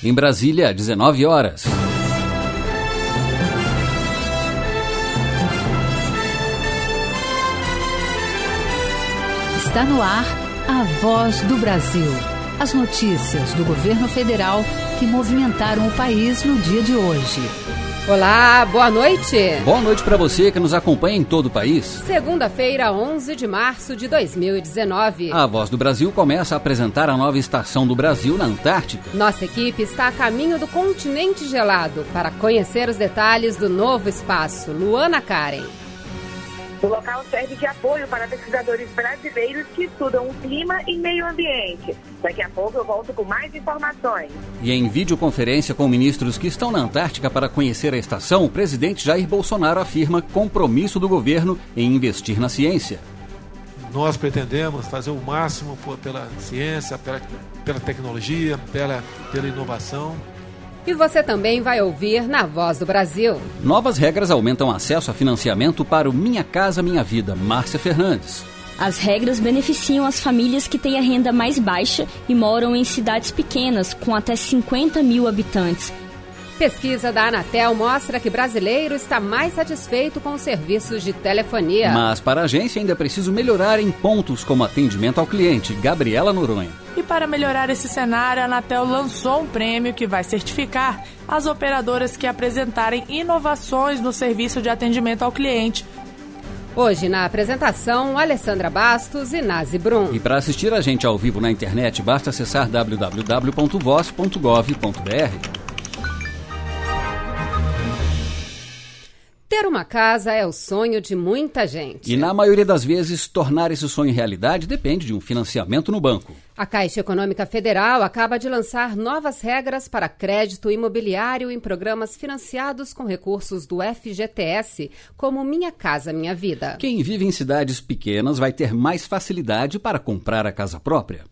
Em Brasília, 19 horas. Está no ar a voz do Brasil. As notícias do governo federal que movimentaram o país no dia de hoje. Olá, boa noite. Boa noite para você que nos acompanha em todo o país. Segunda-feira, 11 de março de 2019. A Voz do Brasil começa a apresentar a nova estação do Brasil na Antártica. Nossa equipe está a caminho do continente gelado para conhecer os detalhes do novo espaço. Luana Karen. O local serve de apoio para pesquisadores brasileiros que estudam o clima e meio ambiente. Daqui a pouco eu volto com mais informações. E em videoconferência com ministros que estão na Antártica para conhecer a estação, o presidente Jair Bolsonaro afirma compromisso do governo em investir na ciência. Nós pretendemos fazer o máximo pela ciência, pela, pela tecnologia, pela, pela inovação. E você também vai ouvir na Voz do Brasil. Novas regras aumentam acesso a financiamento para o Minha Casa Minha Vida. Márcia Fernandes. As regras beneficiam as famílias que têm a renda mais baixa e moram em cidades pequenas, com até 50 mil habitantes. Pesquisa da Anatel mostra que brasileiro está mais satisfeito com os serviços de telefonia. Mas para a agência ainda é preciso melhorar em pontos como atendimento ao cliente. Gabriela Noronha. E para melhorar esse cenário, a Anatel lançou um prêmio que vai certificar as operadoras que apresentarem inovações no serviço de atendimento ao cliente. Hoje na apresentação, Alessandra Bastos e Nazi Brum. E para assistir a gente ao vivo na internet, basta acessar www.voz.gov.br. Ter uma casa é o sonho de muita gente. E na maioria das vezes, tornar esse sonho realidade depende de um financiamento no banco. A Caixa Econômica Federal acaba de lançar novas regras para crédito imobiliário em programas financiados com recursos do FGTS, como Minha Casa Minha Vida. Quem vive em cidades pequenas vai ter mais facilidade para comprar a casa própria.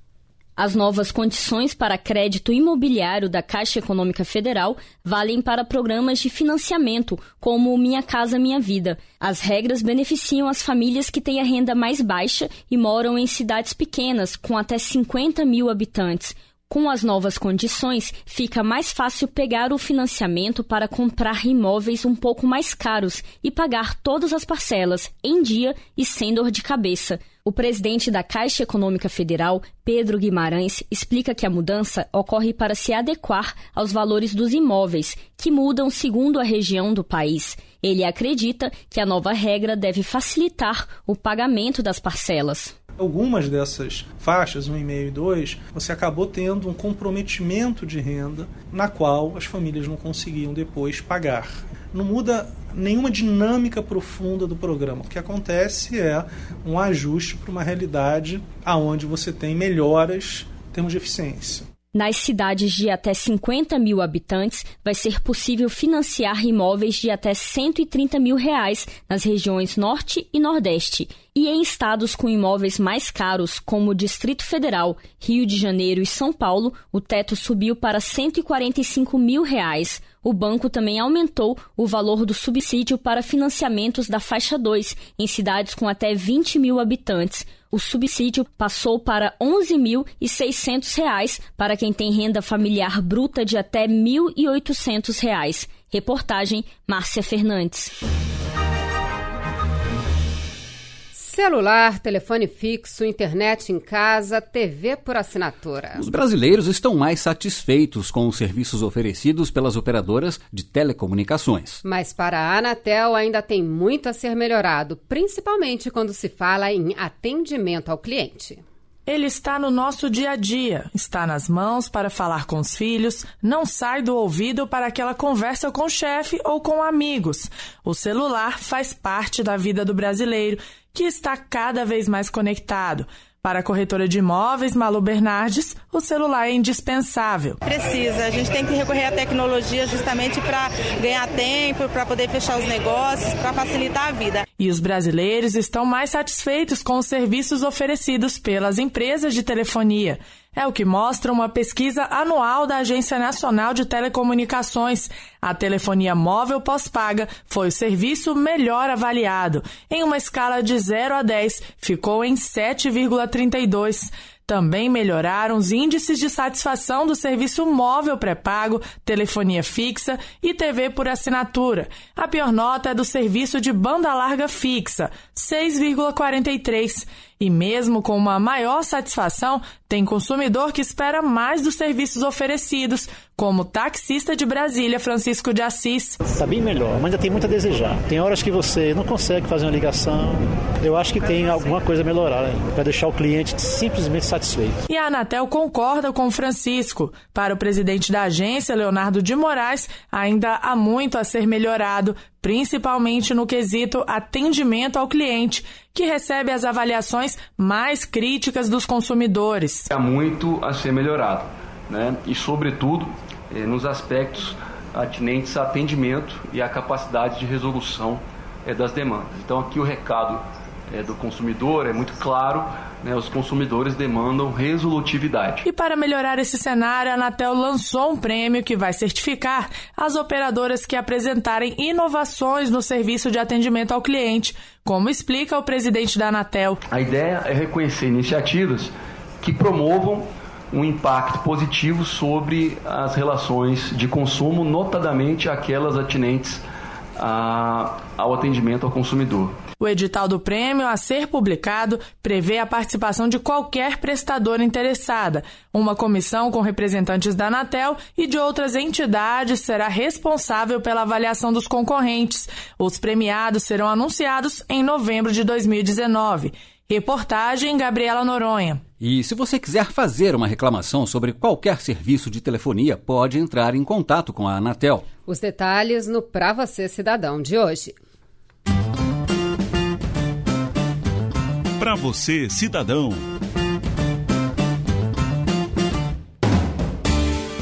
As novas condições para crédito imobiliário da Caixa Econômica Federal valem para programas de financiamento, como Minha Casa Minha Vida. As regras beneficiam as famílias que têm a renda mais baixa e moram em cidades pequenas, com até 50 mil habitantes. Com as novas condições, fica mais fácil pegar o financiamento para comprar imóveis um pouco mais caros e pagar todas as parcelas em dia e sem dor de cabeça. O presidente da Caixa Econômica Federal, Pedro Guimarães, explica que a mudança ocorre para se adequar aos valores dos imóveis, que mudam segundo a região do país. Ele acredita que a nova regra deve facilitar o pagamento das parcelas. Algumas dessas faixas, 1,5 e 2, você acabou tendo um comprometimento de renda na qual as famílias não conseguiam depois pagar. Não muda nenhuma dinâmica profunda do programa. O que acontece é um ajuste para uma realidade aonde você tem melhoras em termos de eficiência. Nas cidades de até 50 mil habitantes, vai ser possível financiar imóveis de até 130 mil reais nas regiões Norte e Nordeste. E em estados com imóveis mais caros, como o Distrito Federal, Rio de Janeiro e São Paulo, o teto subiu para 145 mil reais. O banco também aumentou o valor do subsídio para financiamentos da faixa 2 em cidades com até 20 mil habitantes. O subsídio passou para R$ 11.600 para quem tem renda familiar bruta de até R$ 1.800. Reportagem Márcia Fernandes. Celular, telefone fixo, internet em casa, TV por assinatura. Os brasileiros estão mais satisfeitos com os serviços oferecidos pelas operadoras de telecomunicações. Mas para a Anatel ainda tem muito a ser melhorado, principalmente quando se fala em atendimento ao cliente. Ele está no nosso dia a dia, está nas mãos para falar com os filhos, não sai do ouvido para aquela conversa com o chefe ou com amigos. O celular faz parte da vida do brasileiro que está cada vez mais conectado. Para a corretora de imóveis Malu Bernardes, o celular é indispensável. Precisa, a gente tem que recorrer à tecnologia justamente para ganhar tempo, para poder fechar os negócios, para facilitar a vida. E os brasileiros estão mais satisfeitos com os serviços oferecidos pelas empresas de telefonia. É o que mostra uma pesquisa anual da Agência Nacional de Telecomunicações. A telefonia móvel pós-paga foi o serviço melhor avaliado. Em uma escala de 0 a 10, ficou em 7,32. Também melhoraram os índices de satisfação do serviço móvel pré-pago, telefonia fixa e TV por assinatura. A pior nota é do serviço de banda larga fixa, 6,43. E mesmo com uma maior satisfação, tem consumidor que espera mais dos serviços oferecidos, como o taxista de Brasília, Francisco de Assis. Está bem melhor, mas ainda tem muito a desejar. Tem horas que você não consegue fazer uma ligação. Eu acho que tem alguma coisa a melhorar para deixar o cliente simplesmente satisfeito. E a Anatel concorda com o Francisco. Para o presidente da agência, Leonardo de Moraes, ainda há muito a ser melhorado, principalmente no quesito atendimento ao cliente, que recebe as avaliações mais críticas dos consumidores. Há muito a ser melhorado, né? E, sobretudo, eh, nos aspectos atinentes a atendimento e a capacidade de resolução eh, das demandas. Então, aqui o recado eh, do consumidor é muito claro né, os consumidores demandam resolutividade. E para melhorar esse cenário, a Anatel lançou um prêmio que vai certificar as operadoras que apresentarem inovações no serviço de atendimento ao cliente, como explica o presidente da Anatel. A ideia é reconhecer iniciativas que promovam um impacto positivo sobre as relações de consumo, notadamente aquelas atinentes a, ao atendimento ao consumidor. O edital do prêmio a ser publicado prevê a participação de qualquer prestadora interessada. Uma comissão com representantes da Anatel e de outras entidades será responsável pela avaliação dos concorrentes. Os premiados serão anunciados em novembro de 2019. Reportagem Gabriela Noronha. E se você quiser fazer uma reclamação sobre qualquer serviço de telefonia, pode entrar em contato com a Anatel. Os detalhes no Pra Você Cidadão de hoje. Para você, cidadão.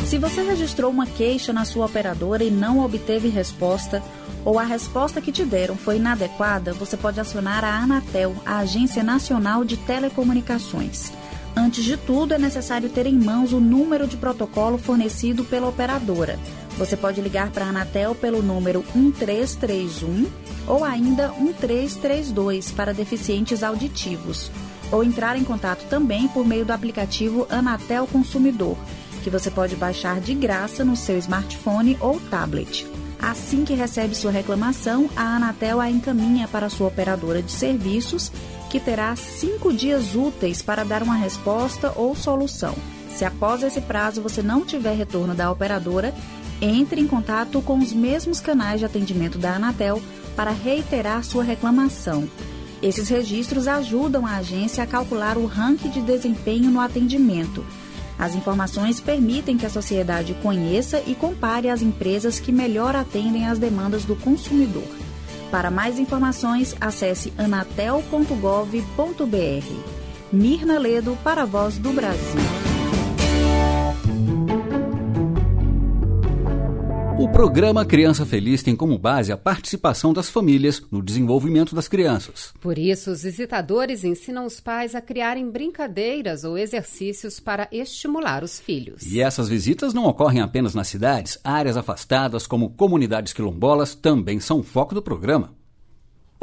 Se você registrou uma queixa na sua operadora e não obteve resposta, ou a resposta que te deram foi inadequada, você pode acionar a Anatel, a Agência Nacional de Telecomunicações. Antes de tudo, é necessário ter em mãos o número de protocolo fornecido pela operadora. Você pode ligar para a Anatel pelo número 1331 ou ainda 1332 para deficientes auditivos, ou entrar em contato também por meio do aplicativo Anatel Consumidor, que você pode baixar de graça no seu smartphone ou tablet. Assim que recebe sua reclamação, a Anatel a encaminha para sua operadora de serviços, que terá cinco dias úteis para dar uma resposta ou solução. Se após esse prazo você não tiver retorno da operadora, entre em contato com os mesmos canais de atendimento da Anatel para reiterar sua reclamação. Esses registros ajudam a agência a calcular o ranking de desempenho no atendimento. As informações permitem que a sociedade conheça e compare as empresas que melhor atendem às demandas do consumidor. Para mais informações, acesse anatel.gov.br. Mirna Ledo para a Voz do Brasil. O programa Criança Feliz tem como base a participação das famílias no desenvolvimento das crianças. Por isso, os visitadores ensinam os pais a criarem brincadeiras ou exercícios para estimular os filhos. E essas visitas não ocorrem apenas nas cidades, áreas afastadas como comunidades quilombolas também são foco do programa.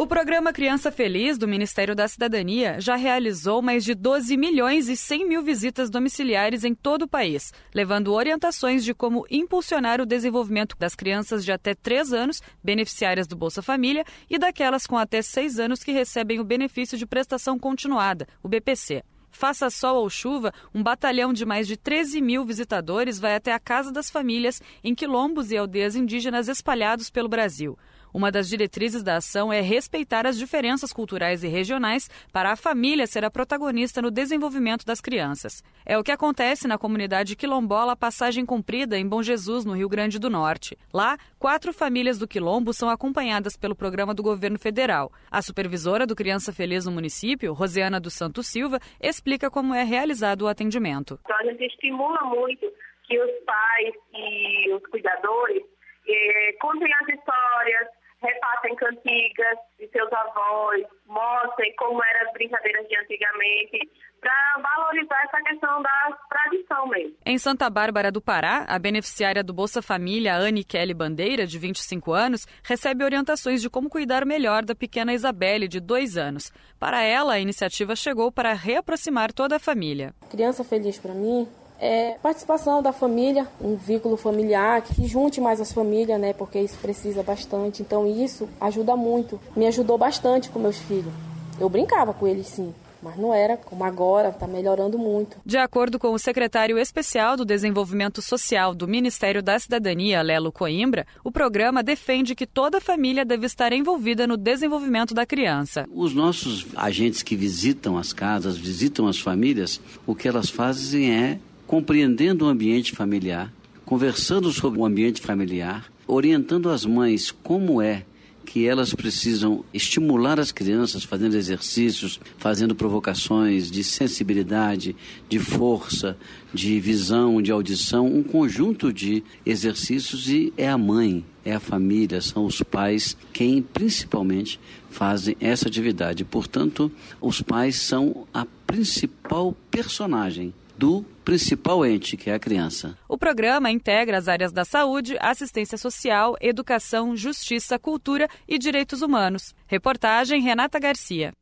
O programa Criança Feliz do Ministério da Cidadania já realizou mais de 12 milhões e 100 mil visitas domiciliares em todo o país, levando orientações de como impulsionar o desenvolvimento das crianças de até 3 anos, beneficiárias do Bolsa Família, e daquelas com até 6 anos que recebem o benefício de prestação continuada, o BPC. Faça sol ou chuva, um batalhão de mais de 13 mil visitadores vai até a Casa das Famílias em quilombos e aldeias indígenas espalhados pelo Brasil. Uma das diretrizes da ação é respeitar as diferenças culturais e regionais para a família ser a protagonista no desenvolvimento das crianças. É o que acontece na comunidade quilombola Passagem Cumprida, em Bom Jesus, no Rio Grande do Norte. Lá, quatro famílias do quilombo são acompanhadas pelo programa do governo federal. A supervisora do Criança Feliz no município, Rosiana dos Santos Silva, explica como é realizado o atendimento. Então, a gente estimula muito que os pais e os cuidadores eh, contem as histórias, repassem cantigas de seus avós, mostrem como eram as brincadeiras de antigamente, para valorizar essa questão da tradição mesmo. Em Santa Bárbara do Pará, a beneficiária do Bolsa Família, Anne Kelly Bandeira, de 25 anos, recebe orientações de como cuidar melhor da pequena Isabelle, de 2 anos. Para ela, a iniciativa chegou para reaproximar toda a família. Criança Feliz para mim é participação da família, um vínculo familiar que junte mais as famílias, né? Porque isso precisa bastante. Então isso ajuda muito. Me ajudou bastante com meus filhos. Eu brincava com eles sim, mas não era como agora, está melhorando muito. De acordo com o secretário especial do Desenvolvimento Social do Ministério da Cidadania, Lelo Coimbra, o programa defende que toda família deve estar envolvida no desenvolvimento da criança. Os nossos agentes que visitam as casas, visitam as famílias, o que elas fazem é compreendendo o ambiente familiar, conversando sobre o ambiente familiar, orientando as mães como é que elas precisam estimular as crianças fazendo exercícios, fazendo provocações de sensibilidade, de força, de visão, de audição, um conjunto de exercícios e é a mãe, é a família, são os pais quem principalmente fazem essa atividade. Portanto, os pais são a principal personagem do principal ente, que é a criança. O programa integra as áreas da saúde, assistência social, educação, justiça, cultura e direitos humanos. Reportagem Renata Garcia.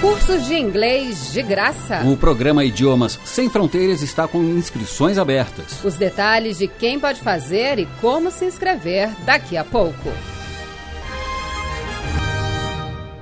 Cursos de inglês de graça. O programa Idiomas Sem Fronteiras está com inscrições abertas. Os detalhes de quem pode fazer e como se inscrever daqui a pouco.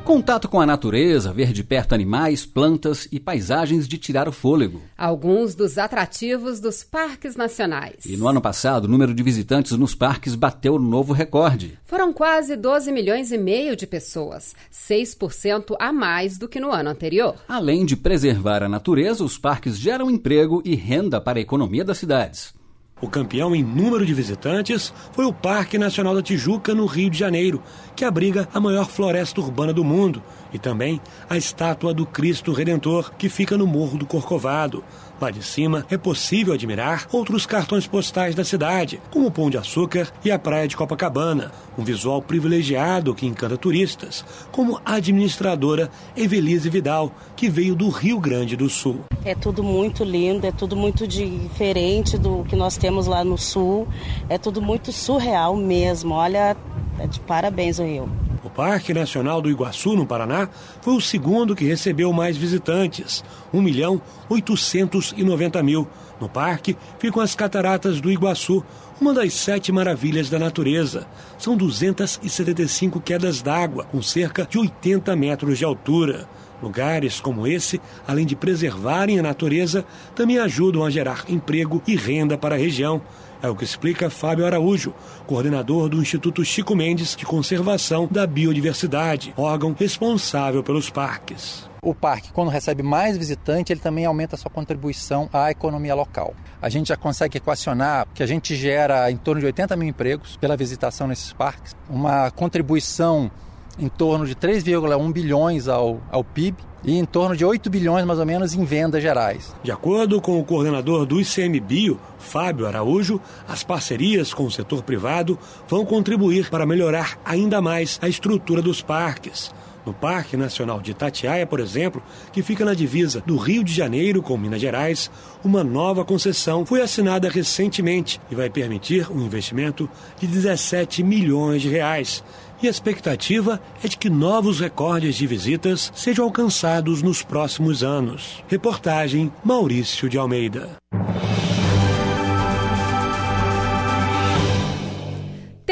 Contato com a natureza, ver de perto animais, plantas e paisagens de tirar o fôlego. Alguns dos atrativos dos parques nacionais. E no ano passado, o número de visitantes nos parques bateu novo recorde. Foram quase 12 milhões e meio de pessoas, 6% a mais do que no ano anterior. Além de preservar a natureza, os parques geram emprego e renda para a economia das cidades. O campeão em número de visitantes foi o Parque Nacional da Tijuca, no Rio de Janeiro, que abriga a maior floresta urbana do mundo, e também a estátua do Cristo Redentor, que fica no Morro do Corcovado. Lá de cima é possível admirar outros cartões postais da cidade, como o Pão de Açúcar e a Praia de Copacabana, um visual privilegiado que encanta turistas, como a administradora Evelise Vidal, que veio do Rio Grande do Sul. É tudo muito lindo, é tudo muito diferente do que nós temos lá no Sul, é tudo muito surreal mesmo. Olha, é de parabéns o Rio. Parque Nacional do Iguaçu, no Paraná, foi o segundo que recebeu mais visitantes, 1 milhão 890 mil. No parque ficam as cataratas do Iguaçu, uma das sete maravilhas da natureza. São 275 quedas d'água, com cerca de 80 metros de altura. Lugares como esse, além de preservarem a natureza, também ajudam a gerar emprego e renda para a região. É o que explica Fábio Araújo, coordenador do Instituto Chico Mendes de Conservação da Biodiversidade, órgão responsável pelos parques. O parque, quando recebe mais visitante, ele também aumenta a sua contribuição à economia local. A gente já consegue equacionar que a gente gera em torno de 80 mil empregos pela visitação nesses parques, uma contribuição em torno de 3,1 bilhões ao, ao PIB e em torno de 8 bilhões mais ou menos em vendas gerais. De acordo com o coordenador do ICMBio, Fábio Araújo, as parcerias com o setor privado vão contribuir para melhorar ainda mais a estrutura dos parques. No Parque Nacional de Itatiaia, por exemplo, que fica na divisa do Rio de Janeiro com Minas Gerais, uma nova concessão foi assinada recentemente e vai permitir um investimento de 17 milhões de reais e a expectativa é de que novos recordes de visitas sejam alcançados nos próximos anos. Reportagem Maurício de Almeida.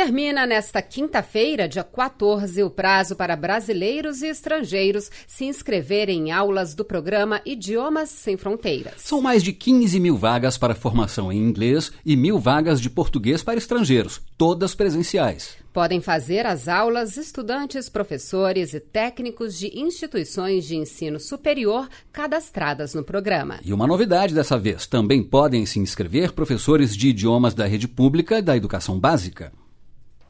Termina nesta quinta-feira, dia 14, o prazo para brasileiros e estrangeiros se inscreverem em aulas do programa Idiomas Sem Fronteiras. São mais de 15 mil vagas para formação em inglês e mil vagas de português para estrangeiros, todas presenciais. Podem fazer as aulas estudantes, professores e técnicos de instituições de ensino superior cadastradas no programa. E uma novidade dessa vez: também podem se inscrever professores de idiomas da rede pública e da educação básica.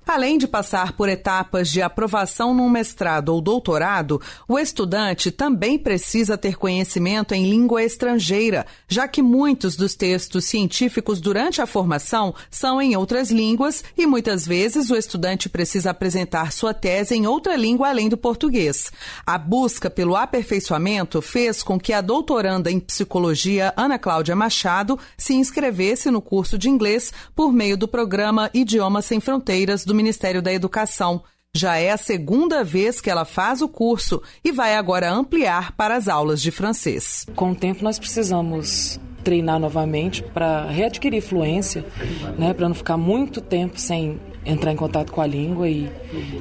Além de passar por etapas de aprovação num mestrado ou doutorado, o estudante também precisa ter conhecimento em língua estrangeira, já que muitos dos textos científicos durante a formação são em outras línguas e muitas vezes o estudante precisa apresentar sua tese em outra língua além do português. A busca pelo aperfeiçoamento fez com que a doutoranda em psicologia Ana Cláudia Machado se inscrevesse no curso de inglês por meio do programa Idiomas Sem Fronteiras do Ministério da Educação. Já é a segunda vez que ela faz o curso e vai agora ampliar para as aulas de francês. Com o tempo, nós precisamos treinar novamente para readquirir fluência, né, para não ficar muito tempo sem entrar em contato com a língua e,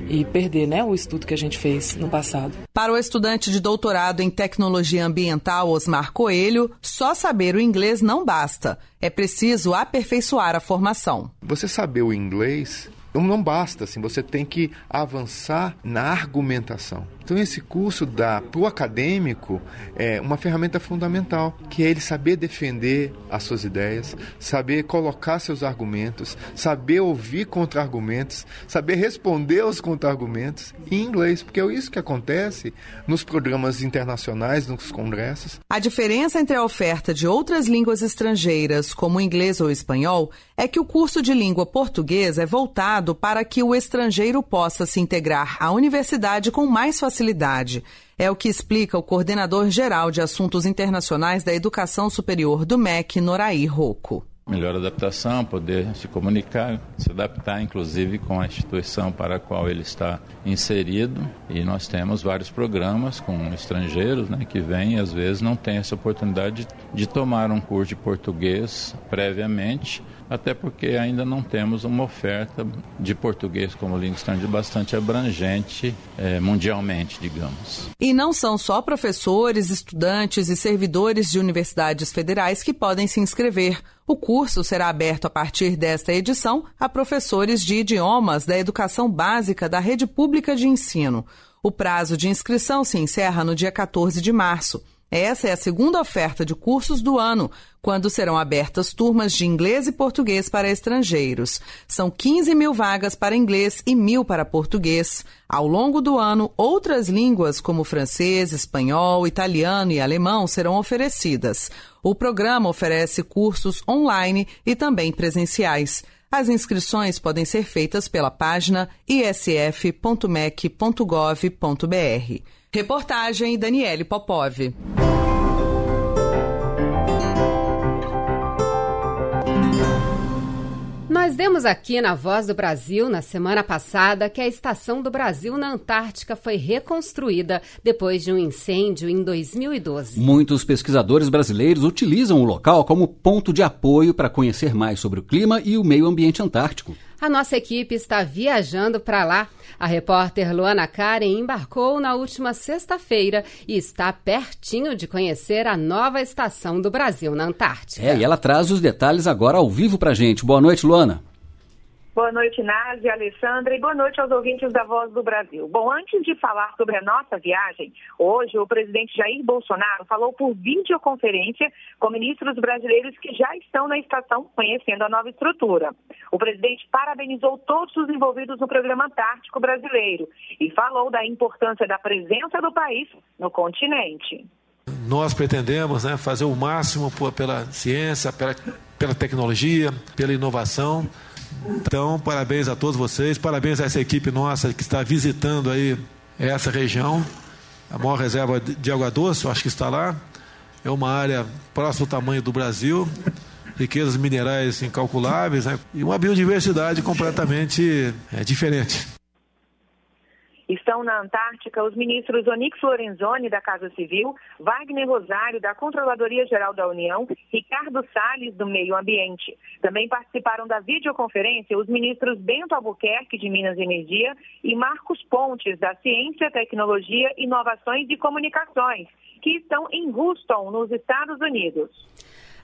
e perder né, o estudo que a gente fez no passado. Para o estudante de doutorado em tecnologia ambiental Osmar Coelho, só saber o inglês não basta. É preciso aperfeiçoar a formação. Você saber o inglês não basta, assim, você tem que avançar na argumentação. Então esse curso dá para o acadêmico é, uma ferramenta fundamental, que é ele saber defender as suas ideias, saber colocar seus argumentos, saber ouvir contra-argumentos, saber responder aos contra-argumentos em inglês, porque é isso que acontece nos programas internacionais, nos congressos. A diferença entre a oferta de outras línguas estrangeiras, como inglês ou espanhol, é que o curso de língua portuguesa é voltado para que o estrangeiro possa se integrar à universidade com mais facilidade facilidade. É o que explica o coordenador geral de assuntos internacionais da educação superior do MEC, Noraí Rocco. Melhor adaptação, poder se comunicar, se adaptar inclusive com a instituição para a qual ele está inserido. E nós temos vários programas com estrangeiros né, que vêm e às vezes não têm essa oportunidade de, de tomar um curso de português previamente até porque ainda não temos uma oferta de português como língua estrangeira bastante abrangente é, mundialmente, digamos. E não são só professores, estudantes e servidores de universidades federais que podem se inscrever. O curso será aberto a partir desta edição a professores de idiomas da educação básica da rede pública de ensino. O prazo de inscrição se encerra no dia 14 de março. Essa é a segunda oferta de cursos do ano, quando serão abertas turmas de inglês e português para estrangeiros. São 15 mil vagas para inglês e mil para português. Ao longo do ano, outras línguas como francês, espanhol, italiano e alemão serão oferecidas. O programa oferece cursos online e também presenciais. As inscrições podem ser feitas pela página isf.mec.gov.br. Reportagem Daniele Popov. Nós demos aqui na Voz do Brasil, na semana passada, que a Estação do Brasil na Antártica foi reconstruída depois de um incêndio em 2012. Muitos pesquisadores brasileiros utilizam o local como ponto de apoio para conhecer mais sobre o clima e o meio ambiente antártico. A nossa equipe está viajando para lá. A repórter Luana Karen embarcou na última sexta-feira e está pertinho de conhecer a nova estação do Brasil na Antártica. É, e ela traz os detalhes agora ao vivo para gente. Boa noite, Luana. Boa noite, Nádia, Alessandra, e boa noite aos ouvintes da Voz do Brasil. Bom, antes de falar sobre a nossa viagem, hoje o presidente Jair Bolsonaro falou por videoconferência com ministros brasileiros que já estão na estação conhecendo a nova estrutura. O presidente parabenizou todos os envolvidos no programa Antártico brasileiro e falou da importância da presença do país no continente. Nós pretendemos né, fazer o máximo pela ciência, pela, pela tecnologia, pela inovação então, parabéns a todos vocês, parabéns a essa equipe nossa que está visitando aí essa região, a maior reserva de água doce, eu acho que está lá. É uma área próximo do tamanho do Brasil, riquezas minerais incalculáveis né? e uma biodiversidade completamente é, diferente. Estão na Antártica os ministros Onix Lorenzoni, da Casa Civil, Wagner Rosário, da Controladoria Geral da União, Ricardo Salles, do Meio Ambiente. Também participaram da videoconferência os ministros Bento Albuquerque, de Minas e Energia, e Marcos Pontes, da Ciência, Tecnologia, Inovações e Comunicações, que estão em Houston, nos Estados Unidos.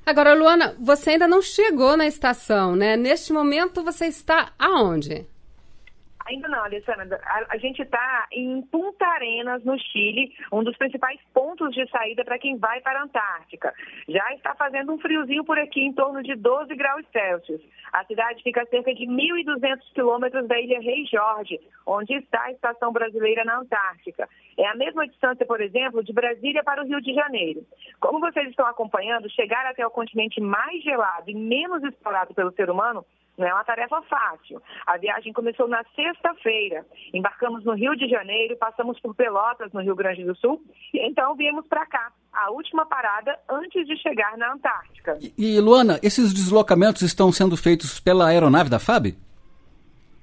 Agora, Luana, você ainda não chegou na estação, né? Neste momento você está aonde? Ainda não, Alessandra. A, a gente está em Punta Arenas, no Chile, um dos principais pontos de saída para quem vai para a Antártica. Já está fazendo um friozinho por aqui, em torno de 12 graus Celsius. A cidade fica a cerca de 1.200 quilômetros da ilha Rei Jorge, onde está a estação brasileira na Antártica. É a mesma distância, por exemplo, de Brasília para o Rio de Janeiro. Como vocês estão acompanhando, chegar até o continente mais gelado e menos explorado pelo ser humano não é uma tarefa fácil. A viagem começou na sexta-feira. Embarcamos no Rio de Janeiro, passamos por Pelotas, no Rio Grande do Sul, e então viemos para cá, a última parada antes de chegar na Antártica. E, e, Luana, esses deslocamentos estão sendo feitos pela aeronave da FAB?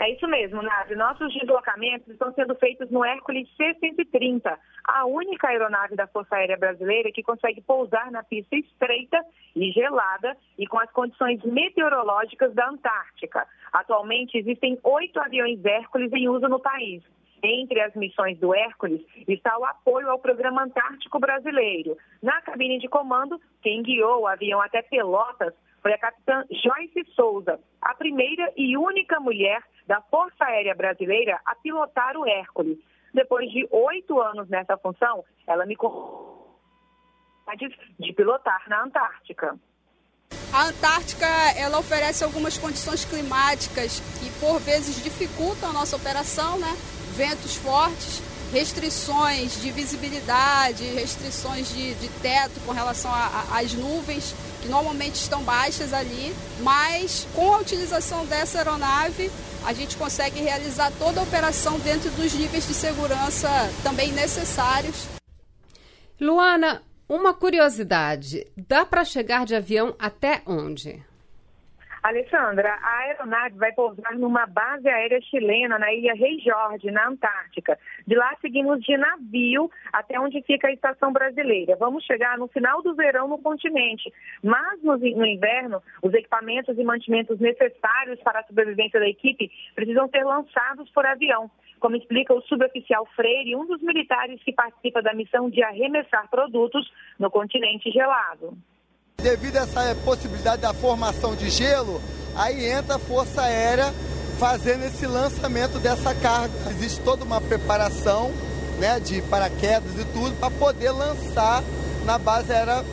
É isso mesmo, Nave. Nossos deslocamentos estão sendo feitos no Hércules C-130, a única aeronave da Força Aérea Brasileira que consegue pousar na pista estreita e gelada e com as condições meteorológicas da Antártica. Atualmente existem oito aviões Hércules em uso no país. Entre as missões do Hércules está o apoio ao Programa Antártico Brasileiro. Na cabine de comando, quem guiou o avião até Pelotas foi a capitã Joyce Souza, a primeira e única mulher da Força Aérea Brasileira a pilotar o Hércules. Depois de oito anos nessa função, ela me de pilotar na Antártica. A Antártica ela oferece algumas condições climáticas que por vezes dificultam a nossa operação, né? Ventos fortes, restrições de visibilidade, restrições de, de teto com relação às nuvens que normalmente estão baixas ali, mas com a utilização dessa aeronave a gente consegue realizar toda a operação dentro dos níveis de segurança também necessários. Luana, uma curiosidade: dá para chegar de avião até onde? Alessandra, a aeronave vai pousar numa base aérea chilena na ilha Rei Jorge, na Antártica. De lá seguimos de navio até onde fica a estação brasileira. Vamos chegar no final do verão no continente. Mas no, no inverno, os equipamentos e mantimentos necessários para a sobrevivência da equipe precisam ser lançados por avião. Como explica o suboficial Freire, um dos militares que participa da missão de arremessar produtos no continente gelado. Devido a essa possibilidade da formação de gelo, aí entra a Força Aérea fazendo esse lançamento dessa carga. Existe toda uma preparação né, de paraquedas e tudo para poder lançar na base aérea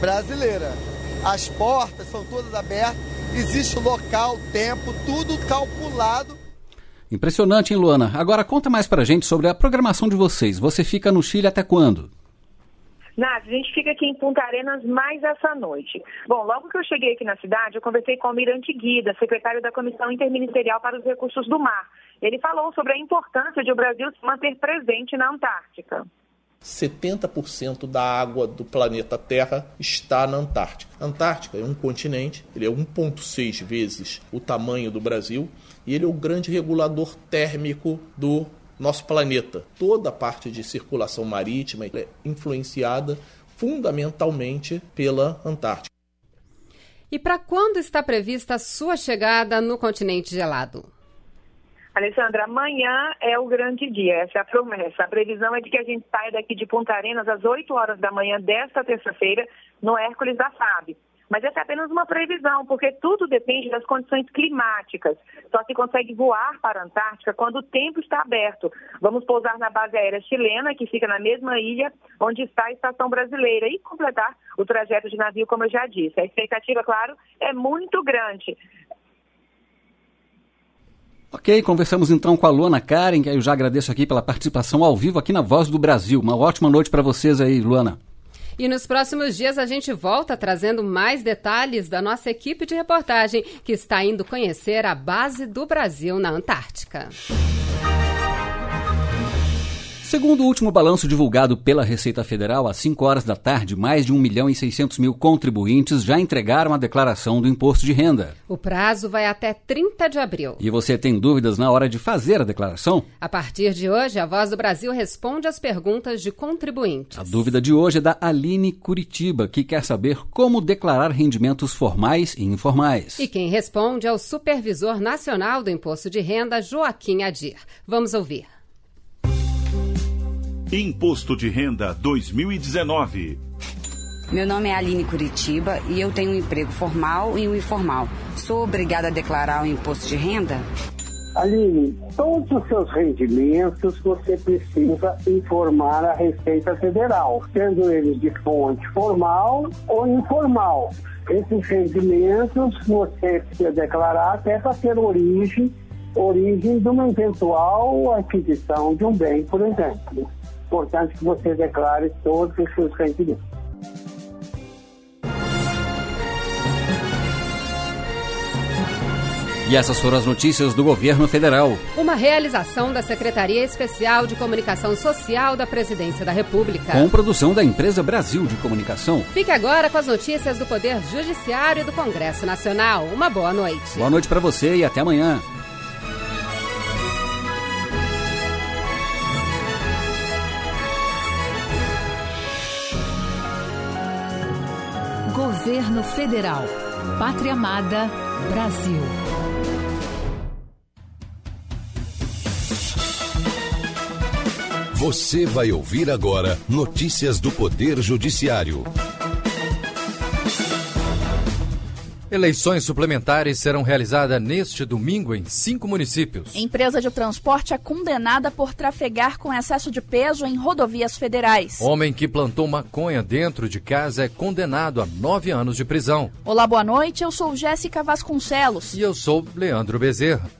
brasileira. As portas são todas abertas, existe local, tempo, tudo calculado. Impressionante, hein, Luana? Agora conta mais pra gente sobre a programação de vocês. Você fica no Chile até quando? Nath, a gente fica aqui em Punta Arenas mais essa noite. Bom, logo que eu cheguei aqui na cidade, eu conversei com o Almirante Guida, secretário da Comissão Interministerial para os Recursos do Mar. Ele falou sobre a importância de o Brasil se manter presente na Antártica. 70% da água do planeta Terra está na Antártica. A Antártica é um continente, ele é 1,6 vezes o tamanho do Brasil e ele é o grande regulador térmico do nosso planeta. Toda a parte de circulação marítima é influenciada fundamentalmente pela Antártica. E para quando está prevista a sua chegada no continente gelado? Alessandra, amanhã é o grande dia, essa é a promessa. A previsão é de que a gente saia daqui de Punta Arenas às 8 horas da manhã desta terça-feira no Hércules da FAB. Mas essa é apenas uma previsão, porque tudo depende das condições climáticas. Só se consegue voar para a Antártica quando o tempo está aberto. Vamos pousar na base aérea chilena, que fica na mesma ilha onde está a estação brasileira, e completar o trajeto de navio, como eu já disse. A expectativa, claro, é muito grande. Ok, conversamos então com a Luana Karen, que eu já agradeço aqui pela participação ao vivo aqui na Voz do Brasil. Uma ótima noite para vocês aí, Luana. E nos próximos dias a gente volta trazendo mais detalhes da nossa equipe de reportagem que está indo conhecer a base do Brasil na Antártica. Segundo o último balanço divulgado pela Receita Federal, às 5 horas da tarde, mais de 1 milhão e 600 mil contribuintes já entregaram a declaração do imposto de renda. O prazo vai até 30 de abril. E você tem dúvidas na hora de fazer a declaração? A partir de hoje, a Voz do Brasil responde às perguntas de contribuintes. A dúvida de hoje é da Aline Curitiba, que quer saber como declarar rendimentos formais e informais. E quem responde é o Supervisor Nacional do Imposto de Renda, Joaquim Adir. Vamos ouvir. Imposto de Renda 2019. Meu nome é Aline Curitiba e eu tenho um emprego formal e um informal. Sou obrigada a declarar o imposto de renda? Aline, todos os seus rendimentos você precisa informar a Receita Federal, sendo eles de fonte formal ou informal. Esses rendimentos você precisa declarar até para ter origem, origem de uma eventual aquisição de um bem, por exemplo. Importante que você declare todos os seus rendimentos. E essas foram as notícias do governo federal. Uma realização da Secretaria Especial de Comunicação Social da Presidência da República. Com produção da Empresa Brasil de Comunicação. Fique agora com as notícias do Poder Judiciário e do Congresso Nacional. Uma boa noite. Boa noite para você e até amanhã. Governo Federal. Pátria Amada, Brasil. Você vai ouvir agora notícias do Poder Judiciário. Eleições suplementares serão realizadas neste domingo em cinco municípios. Empresa de transporte é condenada por trafegar com excesso de peso em rodovias federais. Homem que plantou maconha dentro de casa é condenado a nove anos de prisão. Olá, boa noite. Eu sou Jéssica Vasconcelos. E eu sou Leandro Bezerra.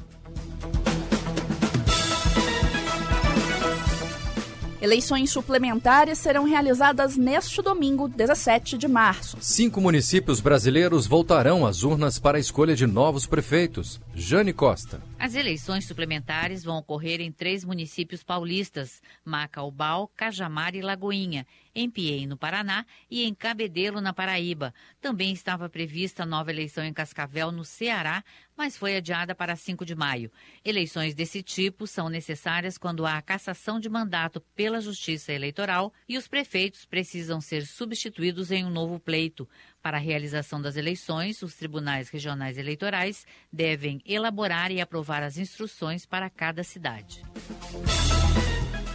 Eleições suplementares serão realizadas neste domingo, 17 de março. Cinco municípios brasileiros voltarão às urnas para a escolha de novos prefeitos. Jane Costa. As eleições suplementares vão ocorrer em três municípios paulistas: Macaubal, Cajamar e Lagoinha, em Piém, no Paraná, e em Cabedelo, na Paraíba. Também estava prevista nova eleição em Cascavel, no Ceará, mas foi adiada para 5 de maio. Eleições desse tipo são necessárias quando há cassação de mandato pela Justiça Eleitoral e os prefeitos precisam ser substituídos em um novo pleito. Para a realização das eleições, os tribunais regionais eleitorais devem elaborar e aprovar as instruções para cada cidade.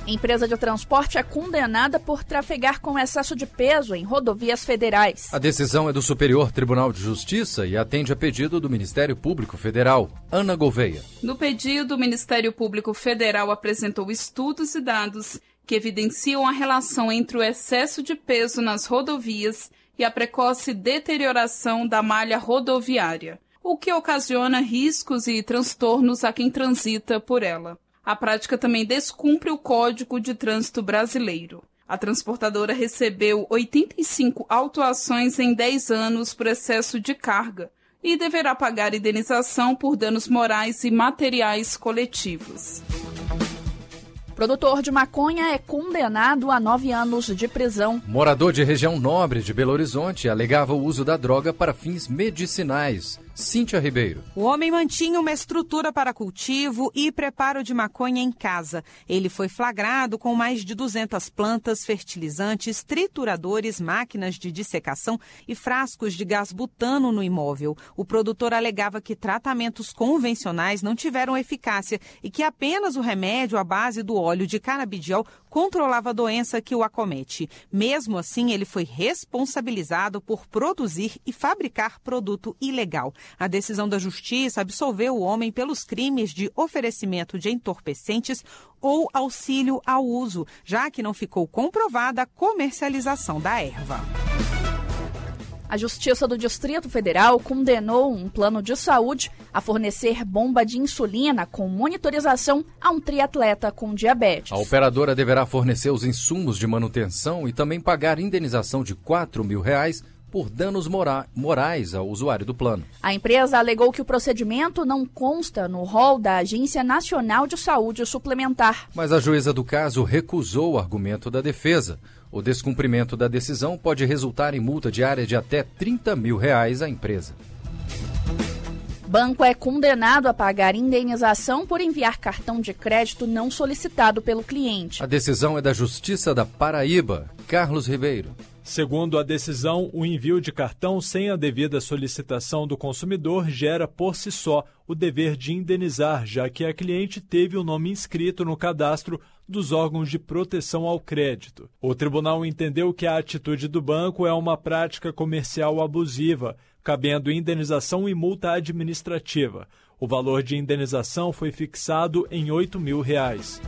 Empresa de transporte é condenada por trafegar com excesso de peso em rodovias federais. A decisão é do Superior Tribunal de Justiça e atende a pedido do Ministério Público Federal. Ana Gouveia. No pedido, o Ministério Público Federal apresentou estudos e dados que evidenciam a relação entre o excesso de peso nas rodovias e a precoce deterioração da malha rodoviária, o que ocasiona riscos e transtornos a quem transita por ela. A prática também descumpre o Código de Trânsito Brasileiro. A transportadora recebeu 85 autuações em 10 anos por excesso de carga e deverá pagar indenização por danos morais e materiais coletivos. Produtor de maconha é condenado a nove anos de prisão. Morador de região nobre de Belo Horizonte alegava o uso da droga para fins medicinais. Cíntia Ribeiro. O homem mantinha uma estrutura para cultivo e preparo de maconha em casa. Ele foi flagrado com mais de 200 plantas, fertilizantes, trituradores, máquinas de dissecação e frascos de gás butano no imóvel. O produtor alegava que tratamentos convencionais não tiveram eficácia e que apenas o remédio à base do óleo de canabidiol controlava a doença que o acomete. Mesmo assim, ele foi responsabilizado por produzir e fabricar produto ilegal. A decisão da Justiça absolveu o homem pelos crimes de oferecimento de entorpecentes ou auxílio ao uso, já que não ficou comprovada a comercialização da erva. A Justiça do Distrito Federal condenou um plano de saúde a fornecer bomba de insulina com monitorização a um triatleta com diabetes. A operadora deverá fornecer os insumos de manutenção e também pagar indenização de 4 mil reais por danos mora morais ao usuário do plano. A empresa alegou que o procedimento não consta no rol da Agência Nacional de Saúde Suplementar. Mas a juíza do caso recusou o argumento da defesa. O descumprimento da decisão pode resultar em multa diária de até 30 mil reais à empresa. Banco é condenado a pagar indenização por enviar cartão de crédito não solicitado pelo cliente. A decisão é da Justiça da Paraíba. Carlos Ribeiro. Segundo a decisão, o envio de cartão sem a devida solicitação do consumidor gera por si só o dever de indenizar, já que a cliente teve o nome inscrito no cadastro dos órgãos de proteção ao crédito. O tribunal entendeu que a atitude do banco é uma prática comercial abusiva, cabendo indenização e multa administrativa. O valor de indenização foi fixado em 8 mil reais.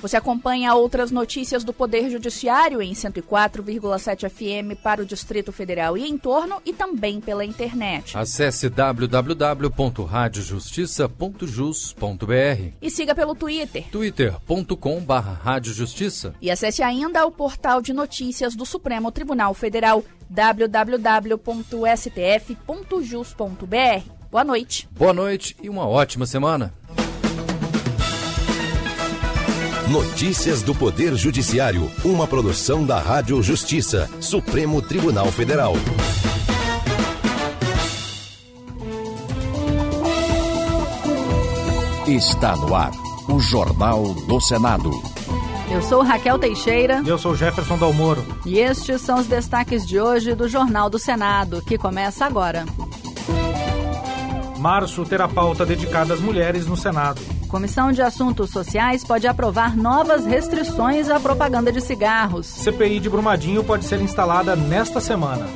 Você acompanha outras notícias do Poder Judiciário em 104,7 FM para o Distrito Federal e em torno e também pela internet. Acesse www.radiojustiça.jus.br e siga pelo Twitter twitter.com/radiojustiça e acesse ainda o portal de notícias do Supremo Tribunal Federal www.stf.jus.br. Boa noite. Boa noite e uma ótima semana. Notícias do Poder Judiciário, uma produção da Rádio Justiça, Supremo Tribunal Federal. Está no ar, o Jornal do Senado. Eu sou Raquel Teixeira. E eu sou Jefferson Dalmoro. E estes são os destaques de hoje do Jornal do Senado, que começa agora. Março terá pauta dedicada às mulheres no Senado. Comissão de Assuntos Sociais pode aprovar novas restrições à propaganda de cigarros. CPI de Brumadinho pode ser instalada nesta semana.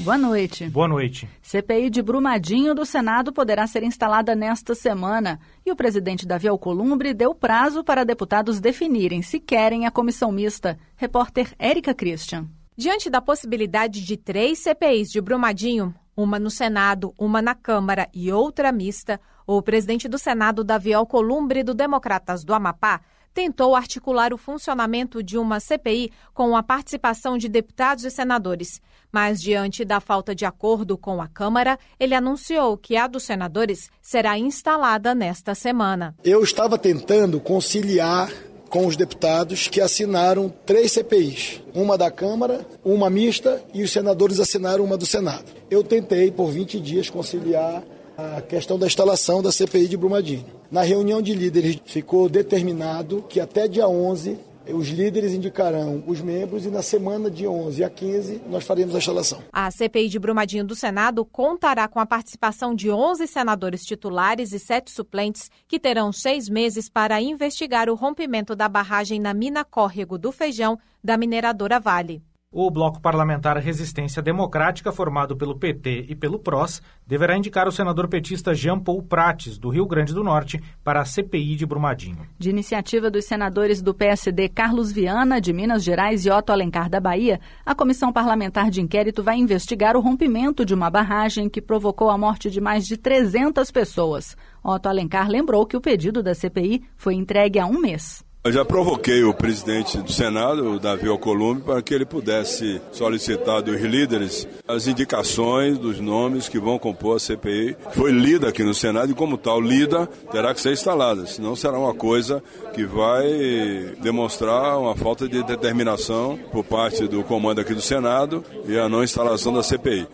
Boa noite. Boa noite. CPI de Brumadinho do Senado poderá ser instalada nesta semana. E o presidente Davi Alcolumbre deu prazo para deputados definirem se querem a comissão mista. Repórter Érica Christian. Diante da possibilidade de três CPIs de Brumadinho, uma no Senado, uma na Câmara e outra mista, o presidente do Senado, Davi Alcolumbre, do Democratas do Amapá, tentou articular o funcionamento de uma CPI com a participação de deputados e senadores. Mas, diante da falta de acordo com a Câmara, ele anunciou que a dos senadores será instalada nesta semana. Eu estava tentando conciliar com os deputados que assinaram três CPIs, uma da Câmara, uma mista e os senadores assinaram uma do Senado. Eu tentei por 20 dias conciliar a questão da instalação da CPI de Brumadinho. Na reunião de líderes ficou determinado que até dia 11 os líderes indicarão os membros e na semana de 11 a 15 nós faremos a instalação. A CPI de Brumadinho do Senado contará com a participação de 11 senadores titulares e sete suplentes que terão seis meses para investigar o rompimento da barragem na mina Córrego do Feijão da mineradora Vale. O bloco parlamentar Resistência Democrática, formado pelo PT e pelo PROS, deverá indicar o senador petista Jean Paul Prates, do Rio Grande do Norte, para a CPI de Brumadinho. De iniciativa dos senadores do PSD Carlos Viana, de Minas Gerais, e Otto Alencar, da Bahia, a comissão parlamentar de inquérito vai investigar o rompimento de uma barragem que provocou a morte de mais de 300 pessoas. Otto Alencar lembrou que o pedido da CPI foi entregue há um mês. Eu já provoquei o presidente do Senado, o Davi Alcolumbre, para que ele pudesse solicitar dos líderes as indicações dos nomes que vão compor a CPI. Foi lida aqui no Senado e, como tal, lida, terá que ser instalada, senão será uma coisa que vai demonstrar uma falta de determinação por parte do comando aqui do Senado e a não instalação da CPI.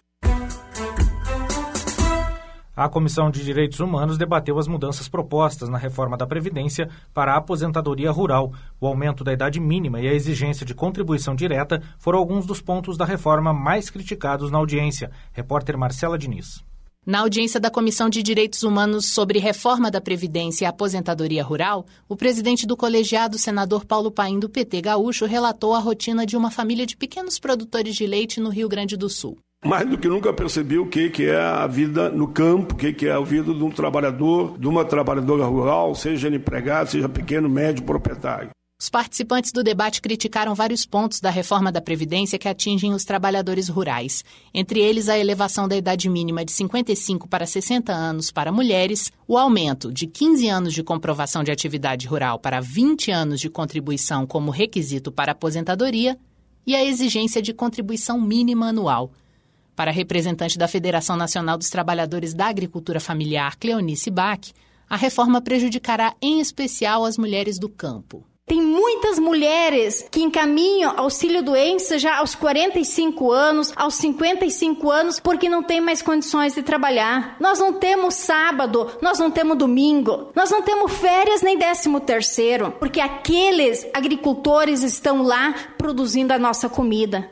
A Comissão de Direitos Humanos debateu as mudanças propostas na reforma da Previdência para a aposentadoria rural. O aumento da idade mínima e a exigência de contribuição direta foram alguns dos pontos da reforma mais criticados na audiência. Repórter Marcela Diniz. Na audiência da Comissão de Direitos Humanos sobre reforma da Previdência e aposentadoria rural, o presidente do colegiado, senador Paulo Paim, do PT Gaúcho, relatou a rotina de uma família de pequenos produtores de leite no Rio Grande do Sul mais do que nunca percebi o que, que é a vida no campo, o que, que é a vida de um trabalhador, de uma trabalhadora rural, seja empregado, seja pequeno, médio, proprietário. Os participantes do debate criticaram vários pontos da reforma da Previdência que atingem os trabalhadores rurais, entre eles a elevação da idade mínima de 55 para 60 anos para mulheres, o aumento de 15 anos de comprovação de atividade rural para 20 anos de contribuição como requisito para aposentadoria e a exigência de contribuição mínima anual para a representante da Federação Nacional dos Trabalhadores da Agricultura Familiar, Cleonice Bach, a reforma prejudicará em especial as mulheres do campo. Tem muitas mulheres que encaminham auxílio doença já aos 45 anos, aos 55 anos, porque não tem mais condições de trabalhar. Nós não temos sábado, nós não temos domingo, nós não temos férias nem décimo terceiro, porque aqueles agricultores estão lá produzindo a nossa comida.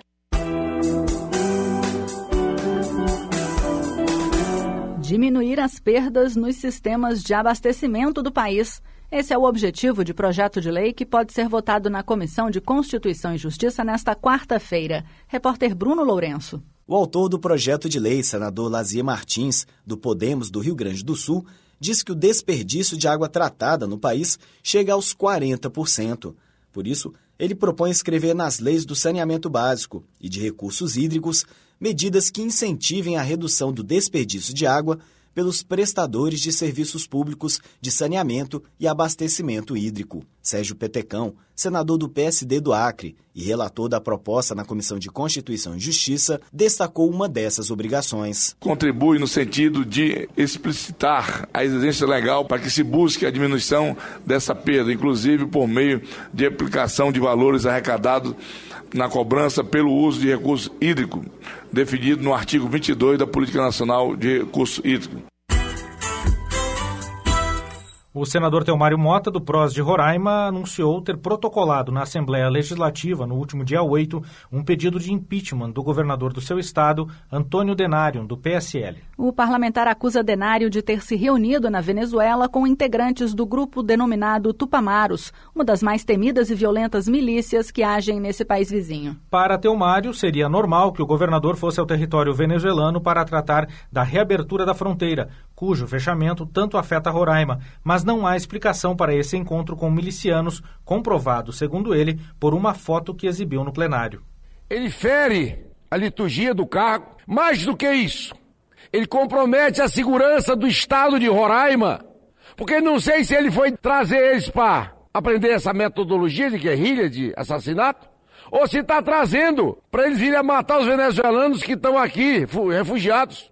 Diminuir as perdas nos sistemas de abastecimento do país. Esse é o objetivo de projeto de lei que pode ser votado na Comissão de Constituição e Justiça nesta quarta-feira. Repórter Bruno Lourenço. O autor do projeto de lei, senador Lazier Martins, do Podemos do Rio Grande do Sul, diz que o desperdício de água tratada no país chega aos 40%. Por isso, ele propõe escrever nas leis do saneamento básico e de recursos hídricos medidas que incentivem a redução do desperdício de água pelos prestadores de serviços públicos de saneamento e abastecimento hídrico. Sérgio Petecão, senador do PSD do Acre e relator da proposta na Comissão de Constituição e Justiça, destacou uma dessas obrigações. Contribui no sentido de explicitar a exigência legal para que se busque a diminuição dessa perda, inclusive por meio de aplicação de valores arrecadados na cobrança pelo uso de recurso hídrico, definido no artigo 22 da Política Nacional de Recurso Hídrico. O senador Teomário Mota, do PROS de Roraima, anunciou ter protocolado na Assembleia Legislativa, no último dia 8, um pedido de impeachment do governador do seu estado, Antônio Denário, do PSL. O parlamentar acusa Denário de ter se reunido na Venezuela com integrantes do grupo denominado Tupamaros, uma das mais temidas e violentas milícias que agem nesse país vizinho. Para Teomário, seria normal que o governador fosse ao território venezuelano para tratar da reabertura da fronteira, cujo fechamento tanto afeta Roraima, mas não há explicação para esse encontro com milicianos, comprovado, segundo ele, por uma foto que exibiu no plenário. Ele fere a liturgia do cargo. Mais do que isso, ele compromete a segurança do estado de Roraima, porque não sei se ele foi trazer eles para aprender essa metodologia de guerrilha, de assassinato, ou se está trazendo para eles irem matar os venezuelanos que estão aqui, refugiados.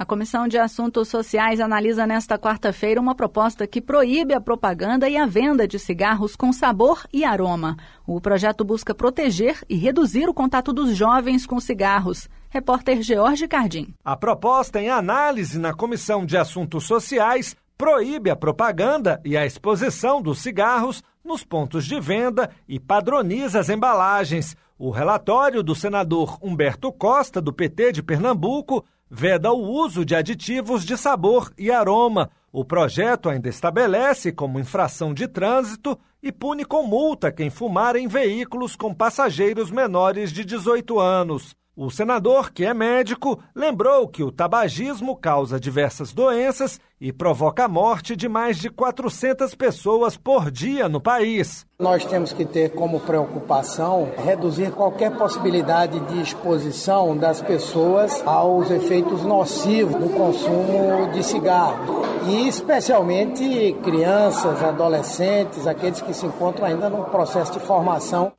A Comissão de Assuntos Sociais analisa nesta quarta-feira uma proposta que proíbe a propaganda e a venda de cigarros com sabor e aroma. O projeto busca proteger e reduzir o contato dos jovens com cigarros. Repórter George Cardim. A proposta em análise na Comissão de Assuntos Sociais proíbe a propaganda e a exposição dos cigarros nos pontos de venda e padroniza as embalagens. O relatório do senador Humberto Costa, do PT de Pernambuco, veda o uso de aditivos de sabor e aroma. O projeto ainda estabelece como infração de trânsito e pune com multa quem fumar em veículos com passageiros menores de 18 anos. O senador, que é médico, lembrou que o tabagismo causa diversas doenças e provoca a morte de mais de 400 pessoas por dia no país. Nós temos que ter como preocupação reduzir qualquer possibilidade de exposição das pessoas aos efeitos nocivos do consumo de cigarros. E especialmente crianças, adolescentes, aqueles que se encontram ainda no processo de formação.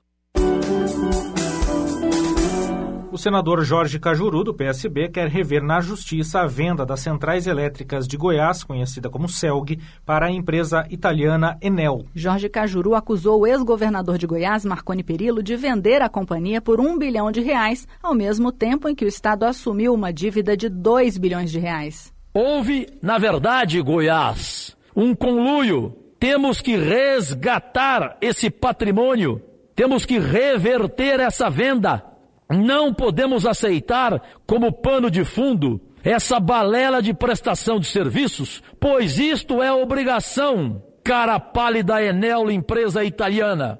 O senador Jorge Cajuru, do PSB, quer rever na Justiça a venda das centrais elétricas de Goiás, conhecida como CELG, para a empresa italiana Enel. Jorge Cajuru acusou o ex-governador de Goiás, Marconi Perillo, de vender a companhia por um bilhão de reais, ao mesmo tempo em que o Estado assumiu uma dívida de dois bilhões de reais. Houve, na verdade, Goiás, um conluio. Temos que resgatar esse patrimônio. Temos que reverter essa venda não podemos aceitar como pano de fundo essa balela de prestação de serviços, pois isto é obrigação, cara pálida Enel, empresa italiana.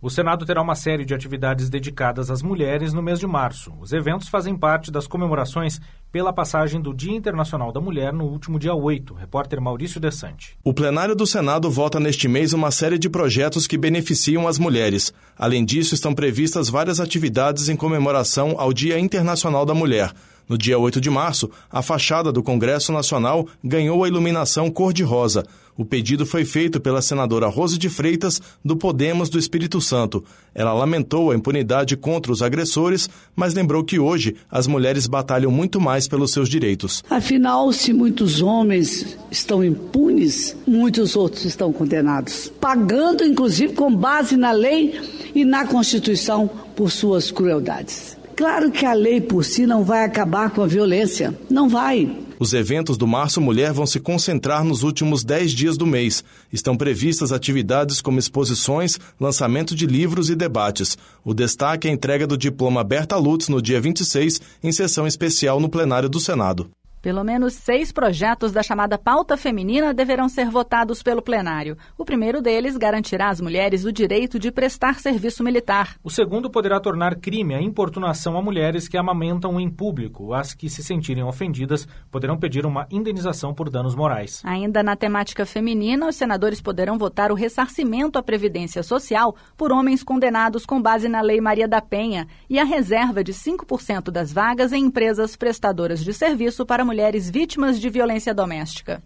O Senado terá uma série de atividades dedicadas às mulheres no mês de março. Os eventos fazem parte das comemorações pela passagem do Dia Internacional da Mulher no último dia 8. Repórter Maurício Desante. O plenário do Senado vota neste mês uma série de projetos que beneficiam as mulheres. Além disso, estão previstas várias atividades em comemoração ao Dia Internacional da Mulher. No dia 8 de março, a fachada do Congresso Nacional ganhou a iluminação cor-de-rosa. O pedido foi feito pela senadora Rose de Freitas, do Podemos do Espírito Santo. Ela lamentou a impunidade contra os agressores, mas lembrou que hoje as mulheres batalham muito mais pelos seus direitos. Afinal, se muitos homens estão impunes, muitos outros estão condenados, pagando inclusive com base na lei e na Constituição por suas crueldades. Claro que a lei por si não vai acabar com a violência, não vai. Os eventos do Março Mulher vão se concentrar nos últimos 10 dias do mês. Estão previstas atividades como exposições, lançamento de livros e debates. O destaque é a entrega do diploma Berta Lutz no dia 26, em sessão especial no plenário do Senado. Pelo menos seis projetos da chamada pauta feminina deverão ser votados pelo plenário. O primeiro deles garantirá às mulheres o direito de prestar serviço militar. O segundo poderá tornar crime a importunação a mulheres que amamentam em público. As que se sentirem ofendidas poderão pedir uma indenização por danos morais. Ainda na temática feminina, os senadores poderão votar o ressarcimento à Previdência Social por homens condenados com base na Lei Maria da Penha e a reserva de 5% das vagas em empresas prestadoras de serviço para mulheres mulheres vítimas de violência doméstica.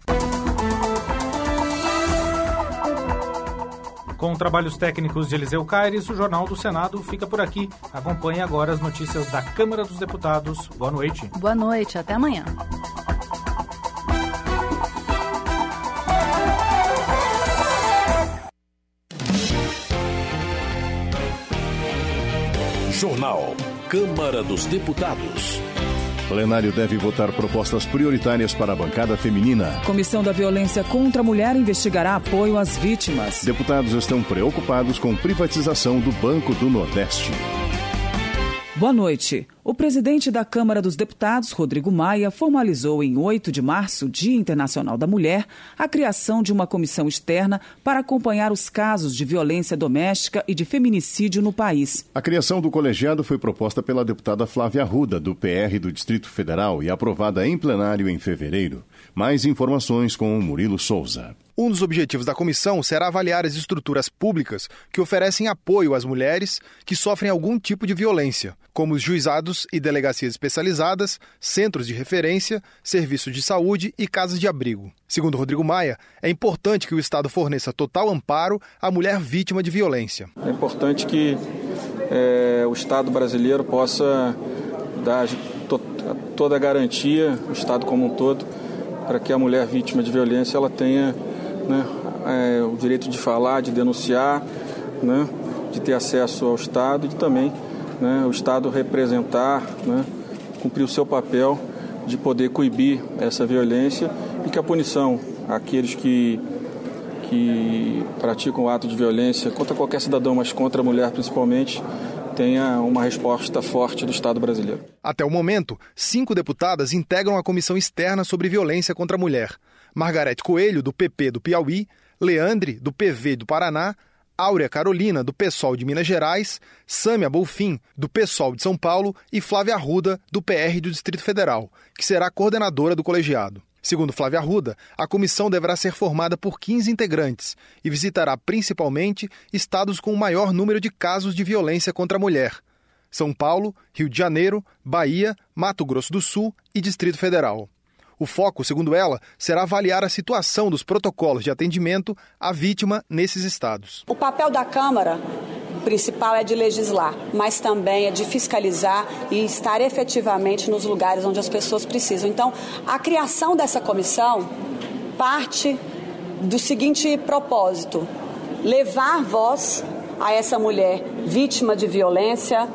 Com trabalhos técnicos de Eliseu Caires, o Jornal do Senado fica por aqui. Acompanhe agora as notícias da Câmara dos Deputados. Boa noite. Boa noite, até amanhã. Jornal Câmara dos Deputados plenário deve votar propostas prioritárias para a bancada feminina. Comissão da Violência contra a Mulher investigará apoio às vítimas. Deputados estão preocupados com privatização do Banco do Nordeste. Boa noite. O presidente da Câmara dos Deputados, Rodrigo Maia, formalizou em 8 de março, Dia Internacional da Mulher, a criação de uma comissão externa para acompanhar os casos de violência doméstica e de feminicídio no país. A criação do colegiado foi proposta pela deputada Flávia Arruda, do PR do Distrito Federal, e aprovada em plenário em fevereiro. Mais informações com o Murilo Souza. Um dos objetivos da comissão será avaliar as estruturas públicas que oferecem apoio às mulheres que sofrem algum tipo de violência, como os juizados e delegacias especializadas, centros de referência, serviços de saúde e casas de abrigo. Segundo Rodrigo Maia, é importante que o Estado forneça total amparo à mulher vítima de violência. É importante que é, o Estado brasileiro possa dar to toda a garantia, o Estado como um todo, para que a mulher vítima de violência ela tenha né, é, o direito de falar, de denunciar, né, de ter acesso ao Estado e de também né, o Estado representar, né, cumprir o seu papel de poder coibir essa violência e que a punição àqueles que, que praticam ato de violência contra qualquer cidadão, mas contra a mulher principalmente, tenha uma resposta forte do Estado brasileiro. Até o momento, cinco deputadas integram a comissão externa sobre violência contra a mulher. Margarete Coelho, do PP do Piauí, Leandre, do PV do Paraná, Áurea Carolina, do PSOL de Minas Gerais, Sâmia Bolfin, do PSOL de São Paulo e Flávia Arruda, do PR do Distrito Federal, que será coordenadora do colegiado. Segundo Flávia Arruda, a comissão deverá ser formada por 15 integrantes e visitará principalmente estados com o maior número de casos de violência contra a mulher: São Paulo, Rio de Janeiro, Bahia, Mato Grosso do Sul e Distrito Federal. O foco, segundo ela, será avaliar a situação dos protocolos de atendimento à vítima nesses estados. O papel da Câmara principal é de legislar, mas também é de fiscalizar e estar efetivamente nos lugares onde as pessoas precisam. Então, a criação dessa comissão parte do seguinte propósito: levar voz a essa mulher vítima de violência,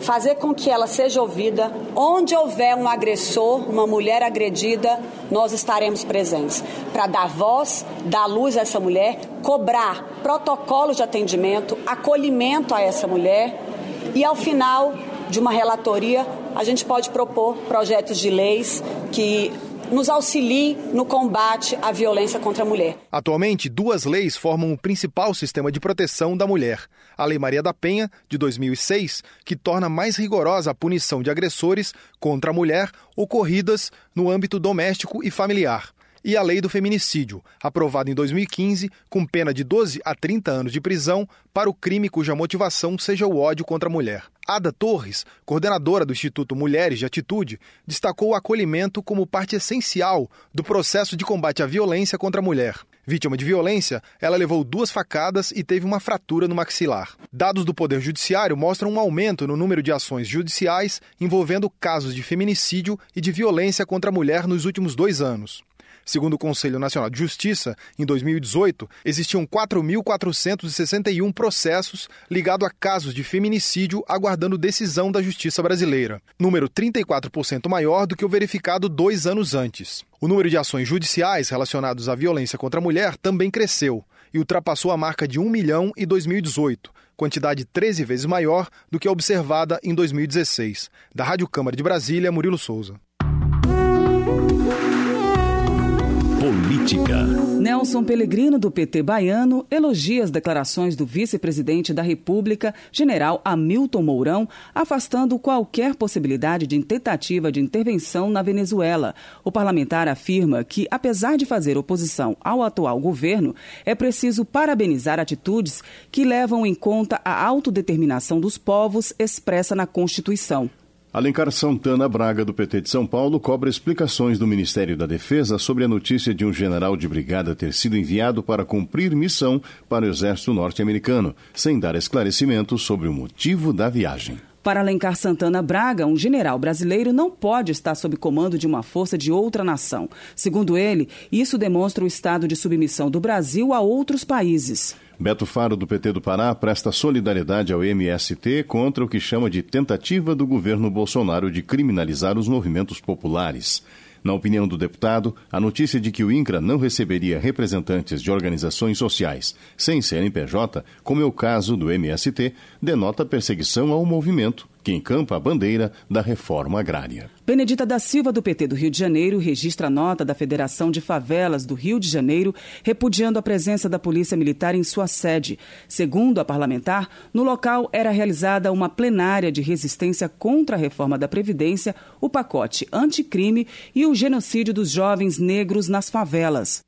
fazer com que ela seja ouvida. Onde houver um agressor, uma mulher agredida, nós estaremos presentes para dar voz, dar luz a essa mulher, cobrar protocolos de atendimento, acolhimento a essa mulher e, ao final de uma relatoria, a gente pode propor projetos de leis que nos auxilie no combate à violência contra a mulher. Atualmente, duas leis formam o principal sistema de proteção da mulher. A Lei Maria da Penha, de 2006, que torna mais rigorosa a punição de agressores contra a mulher ocorridas no âmbito doméstico e familiar e a Lei do Feminicídio, aprovada em 2015, com pena de 12 a 30 anos de prisão para o crime cuja motivação seja o ódio contra a mulher. Ada Torres, coordenadora do Instituto Mulheres de Atitude, destacou o acolhimento como parte essencial do processo de combate à violência contra a mulher. Vítima de violência, ela levou duas facadas e teve uma fratura no maxilar. Dados do Poder Judiciário mostram um aumento no número de ações judiciais envolvendo casos de feminicídio e de violência contra a mulher nos últimos dois anos. Segundo o Conselho Nacional de Justiça, em 2018, existiam 4.461 processos ligados a casos de feminicídio aguardando decisão da Justiça brasileira, número 34% maior do que o verificado dois anos antes. O número de ações judiciais relacionadas à violência contra a mulher também cresceu e ultrapassou a marca de 1 milhão em 2018, quantidade 13 vezes maior do que a observada em 2016. Da Rádio Câmara de Brasília, Murilo Souza. Política. Nelson Pellegrino, do PT baiano, elogia as declarações do vice-presidente da República, general Hamilton Mourão, afastando qualquer possibilidade de tentativa de intervenção na Venezuela. O parlamentar afirma que, apesar de fazer oposição ao atual governo, é preciso parabenizar atitudes que levam em conta a autodeterminação dos povos expressa na Constituição. Alencar Santana Braga, do PT de São Paulo, cobra explicações do Ministério da Defesa sobre a notícia de um general de brigada ter sido enviado para cumprir missão para o Exército Norte-Americano, sem dar esclarecimentos sobre o motivo da viagem. Para Alencar Santana Braga, um general brasileiro não pode estar sob comando de uma força de outra nação. Segundo ele, isso demonstra o estado de submissão do Brasil a outros países. Beto Faro, do PT do Pará, presta solidariedade ao MST contra o que chama de tentativa do governo Bolsonaro de criminalizar os movimentos populares. Na opinião do deputado, a notícia de que o INCRA não receberia representantes de organizações sociais sem CNPJ, como é o caso do MST, denota perseguição ao movimento que encampa a bandeira da reforma agrária. Benedita da Silva, do PT do Rio de Janeiro, registra a nota da Federação de Favelas do Rio de Janeiro, repudiando a presença da Polícia Militar em sua sede. Segundo a parlamentar, no local era realizada uma plenária de resistência contra a reforma da Previdência, o pacote anticrime e o genocídio dos jovens negros nas favelas.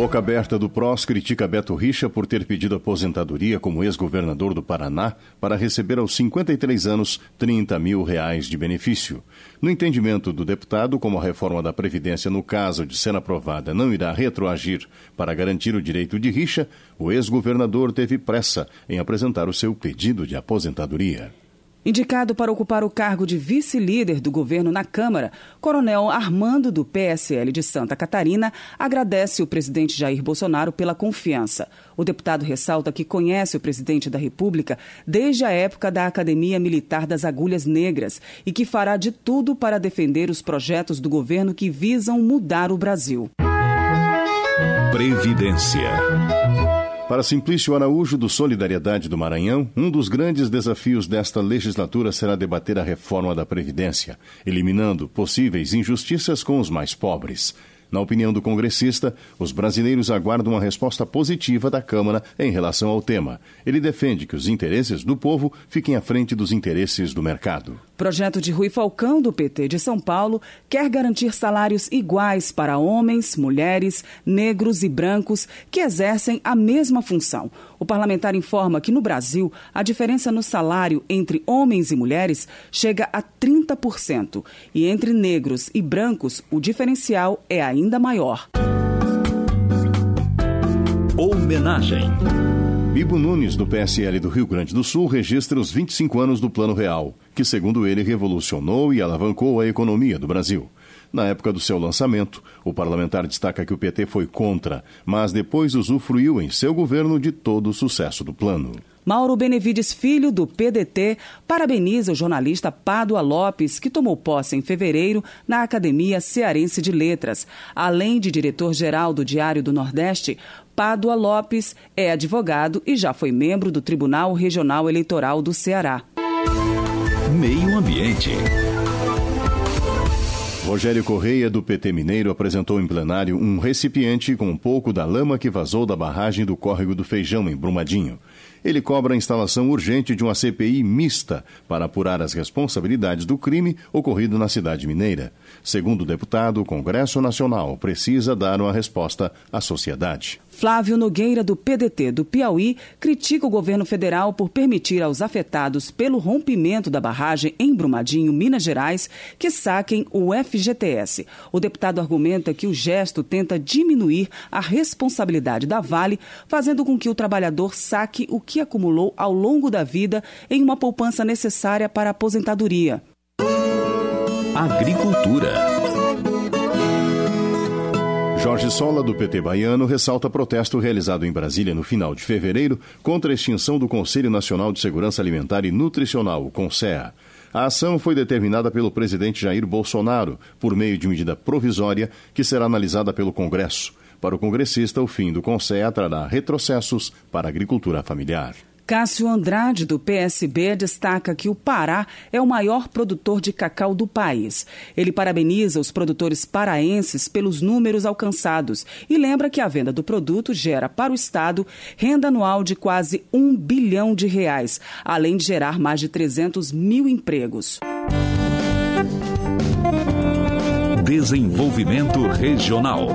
Boca aberta do PROS critica Beto Richa por ter pedido aposentadoria como ex-governador do Paraná para receber aos 53 anos 30 mil reais de benefício. No entendimento do deputado, como a reforma da Previdência, no caso de ser aprovada, não irá retroagir para garantir o direito de Richa, o ex-governador teve pressa em apresentar o seu pedido de aposentadoria. Indicado para ocupar o cargo de vice-líder do governo na Câmara, Coronel Armando, do PSL de Santa Catarina, agradece o presidente Jair Bolsonaro pela confiança. O deputado ressalta que conhece o presidente da República desde a época da Academia Militar das Agulhas Negras e que fará de tudo para defender os projetos do governo que visam mudar o Brasil. Previdência. Para Simplício Araújo, do Solidariedade do Maranhão, um dos grandes desafios desta legislatura será debater a reforma da Previdência, eliminando possíveis injustiças com os mais pobres. Na opinião do congressista, os brasileiros aguardam uma resposta positiva da Câmara em relação ao tema. Ele defende que os interesses do povo fiquem à frente dos interesses do mercado. Projeto de Rui Falcão, do PT de São Paulo, quer garantir salários iguais para homens, mulheres, negros e brancos que exercem a mesma função. O parlamentar informa que no Brasil a diferença no salário entre homens e mulheres chega a 30%. E entre negros e brancos, o diferencial é ainda maior. Homenagem. Bibo Nunes, do PSL do Rio Grande do Sul, registra os 25 anos do Plano Real, que, segundo ele, revolucionou e alavancou a economia do Brasil. Na época do seu lançamento, o parlamentar destaca que o PT foi contra, mas depois usufruiu em seu governo de todo o sucesso do plano. Mauro Benevides Filho, do PDT, parabeniza o jornalista Pádua Lopes, que tomou posse em fevereiro na Academia Cearense de Letras. Além de diretor-geral do Diário do Nordeste, Pádua Lopes é advogado e já foi membro do Tribunal Regional Eleitoral do Ceará. Meio Ambiente. Rogério Correia, do PT Mineiro, apresentou em plenário um recipiente com um pouco da lama que vazou da barragem do córrego do Feijão, em Brumadinho. Ele cobra a instalação urgente de uma CPI mista para apurar as responsabilidades do crime ocorrido na cidade mineira. Segundo o deputado, o Congresso Nacional precisa dar uma resposta à sociedade. Flávio Nogueira, do PDT do Piauí, critica o governo federal por permitir aos afetados pelo rompimento da barragem em Brumadinho, Minas Gerais, que saquem o FGTS. O deputado argumenta que o gesto tenta diminuir a responsabilidade da Vale, fazendo com que o trabalhador saque o que acumulou ao longo da vida em uma poupança necessária para a aposentadoria. Agricultura. Jorge Sola, do PT baiano, ressalta protesto realizado em Brasília no final de fevereiro contra a extinção do Conselho Nacional de Segurança Alimentar e Nutricional, o CONSEA. A ação foi determinada pelo presidente Jair Bolsonaro por meio de medida provisória que será analisada pelo Congresso. Para o congressista, o fim do CONSEA trará retrocessos para a agricultura familiar. Cássio Andrade, do PSB, destaca que o Pará é o maior produtor de cacau do país. Ele parabeniza os produtores paraenses pelos números alcançados e lembra que a venda do produto gera para o Estado renda anual de quase um bilhão de reais, além de gerar mais de 300 mil empregos. Desenvolvimento Regional.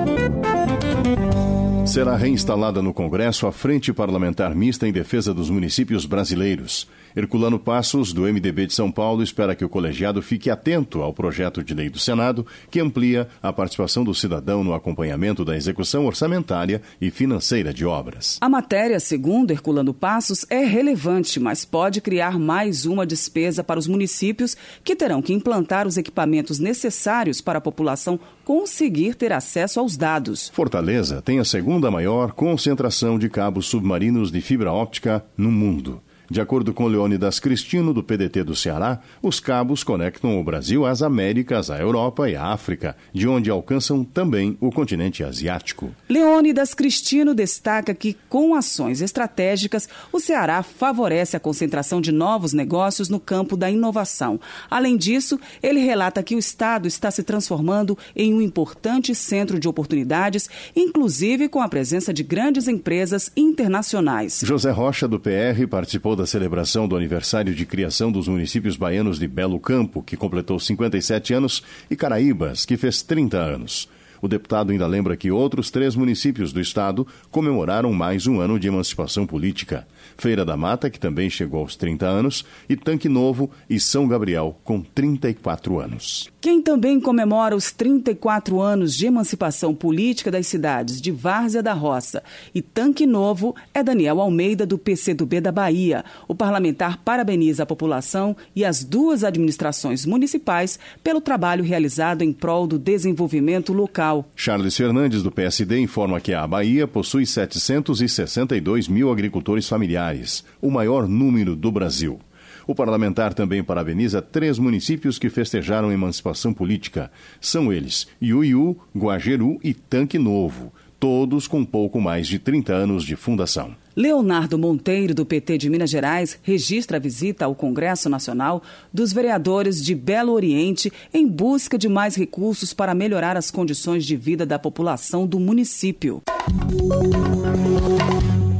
Será reinstalada no Congresso a Frente Parlamentar Mista em Defesa dos Municípios Brasileiros. Herculano Passos, do MDB de São Paulo, espera que o colegiado fique atento ao projeto de lei do Senado, que amplia a participação do cidadão no acompanhamento da execução orçamentária e financeira de obras. A matéria, segundo Herculano Passos, é relevante, mas pode criar mais uma despesa para os municípios que terão que implantar os equipamentos necessários para a população conseguir ter acesso aos dados. Fortaleza tem a segunda maior concentração de cabos submarinos de fibra óptica no mundo. De acordo com Leônidas Cristino, do PDT do Ceará, os cabos conectam o Brasil às Américas, à Europa e à África, de onde alcançam também o continente asiático. Leônidas Cristino destaca que, com ações estratégicas, o Ceará favorece a concentração de novos negócios no campo da inovação. Além disso, ele relata que o Estado está se transformando em um importante centro de oportunidades, inclusive com a presença de grandes empresas internacionais. José Rocha, do PR, participou da celebração do aniversário de criação dos municípios baianos de Belo Campo, que completou 57 anos, e Caraíbas, que fez 30 anos. O deputado ainda lembra que outros três municípios do estado comemoraram mais um ano de emancipação política. Feira da Mata, que também chegou aos 30 anos, e Tanque Novo e São Gabriel, com 34 anos. Quem também comemora os 34 anos de emancipação política das cidades de Várzea da Roça e Tanque Novo é Daniel Almeida, do PCdoB da Bahia. O parlamentar parabeniza a população e as duas administrações municipais pelo trabalho realizado em prol do desenvolvimento local. Charles Fernandes, do PSD, informa que a Bahia possui 762 mil agricultores familiares, o maior número do Brasil. O parlamentar também parabeniza três municípios que festejaram emancipação política. São eles Iuiú, Guajeru e Tanque Novo, todos com pouco mais de 30 anos de fundação. Leonardo Monteiro, do PT de Minas Gerais, registra a visita ao Congresso Nacional dos vereadores de Belo Oriente em busca de mais recursos para melhorar as condições de vida da população do município.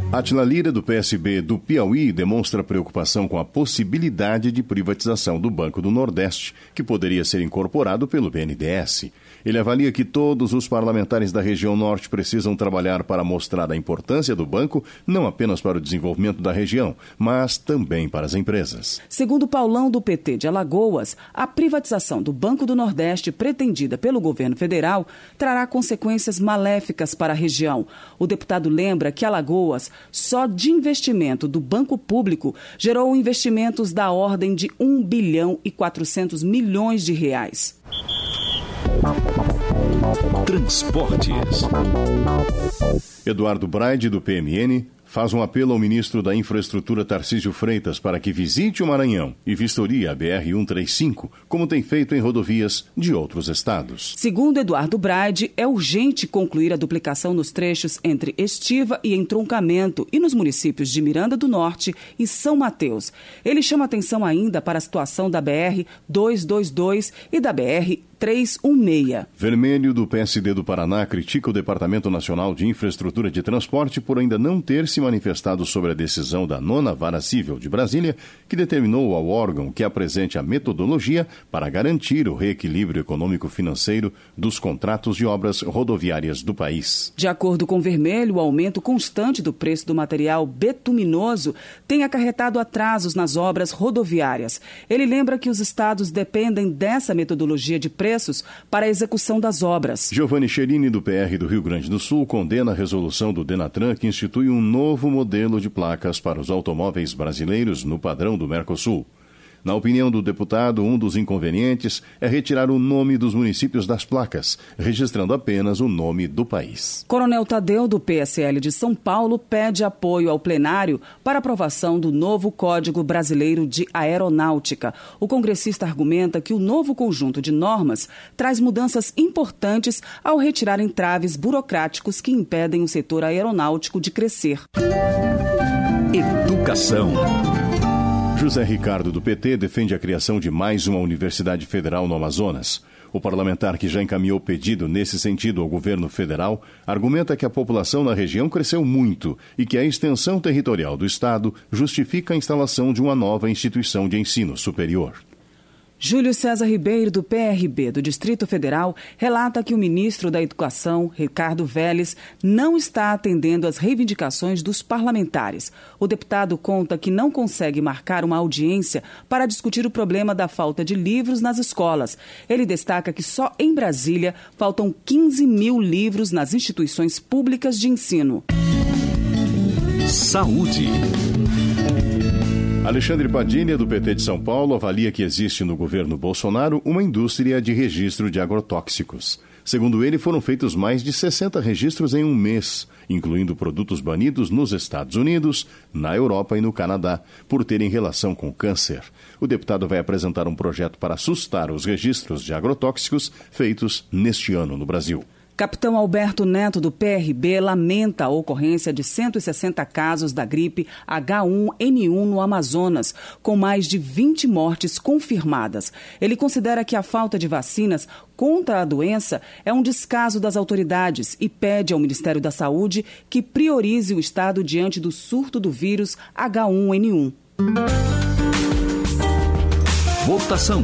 Atila Lira, do PSB do Piauí, demonstra preocupação com a possibilidade de privatização do Banco do Nordeste, que poderia ser incorporado pelo BNDES. Ele avalia que todos os parlamentares da região norte precisam trabalhar para mostrar a importância do banco, não apenas para o desenvolvimento da região, mas também para as empresas. Segundo Paulão do PT de Alagoas, a privatização do Banco do Nordeste pretendida pelo governo federal trará consequências maléficas para a região. O deputado lembra que Alagoas, só de investimento do banco público, gerou investimentos da ordem de 1 bilhão e 400 milhões de reais. Transportes. Eduardo Braide, do PMN, faz um apelo ao ministro da Infraestrutura Tarcísio Freitas para que visite o Maranhão e vistorie a BR-135, como tem feito em rodovias de outros estados. Segundo Eduardo Braide, é urgente concluir a duplicação nos trechos entre Estiva e Entroncamento e nos municípios de Miranda do Norte e São Mateus. Ele chama atenção ainda para a situação da BR-222 e da BR 3316. Vermelho do PSD do Paraná critica o Departamento Nacional de Infraestrutura de Transporte por ainda não ter se manifestado sobre a decisão da nona vara civil de Brasília, que determinou ao órgão que apresente a metodologia para garantir o reequilíbrio econômico-financeiro dos contratos de obras rodoviárias do país. De acordo com Vermelho, o aumento constante do preço do material betuminoso tem acarretado atrasos nas obras rodoviárias. Ele lembra que os estados dependem dessa metodologia de preços para a execução das obras. Giovanni Cherini, do PR do Rio Grande do Sul, condena a resolução do Denatran que institui um novo modelo de placas para os automóveis brasileiros no padrão do Mercosul. Na opinião do deputado, um dos inconvenientes é retirar o nome dos municípios das placas, registrando apenas o nome do país. Coronel Tadeu, do PSL de São Paulo, pede apoio ao plenário para aprovação do novo Código Brasileiro de Aeronáutica. O congressista argumenta que o novo conjunto de normas traz mudanças importantes ao retirar entraves burocráticos que impedem o setor aeronáutico de crescer. Educação. José Ricardo, do PT, defende a criação de mais uma universidade federal no Amazonas. O parlamentar, que já encaminhou pedido nesse sentido ao governo federal, argumenta que a população na região cresceu muito e que a extensão territorial do Estado justifica a instalação de uma nova instituição de ensino superior. Júlio César Ribeiro, do PRB do Distrito Federal, relata que o ministro da Educação, Ricardo Vélez, não está atendendo às reivindicações dos parlamentares. O deputado conta que não consegue marcar uma audiência para discutir o problema da falta de livros nas escolas. Ele destaca que só em Brasília faltam 15 mil livros nas instituições públicas de ensino. Saúde. Alexandre Padilha, do PT de São Paulo, avalia que existe no governo Bolsonaro uma indústria de registro de agrotóxicos. Segundo ele, foram feitos mais de 60 registros em um mês, incluindo produtos banidos nos Estados Unidos, na Europa e no Canadá, por terem relação com câncer. O deputado vai apresentar um projeto para assustar os registros de agrotóxicos feitos neste ano no Brasil. Capitão Alberto Neto, do PRB, lamenta a ocorrência de 160 casos da gripe H1N1 no Amazonas, com mais de 20 mortes confirmadas. Ele considera que a falta de vacinas contra a doença é um descaso das autoridades e pede ao Ministério da Saúde que priorize o Estado diante do surto do vírus H1N1. Votação.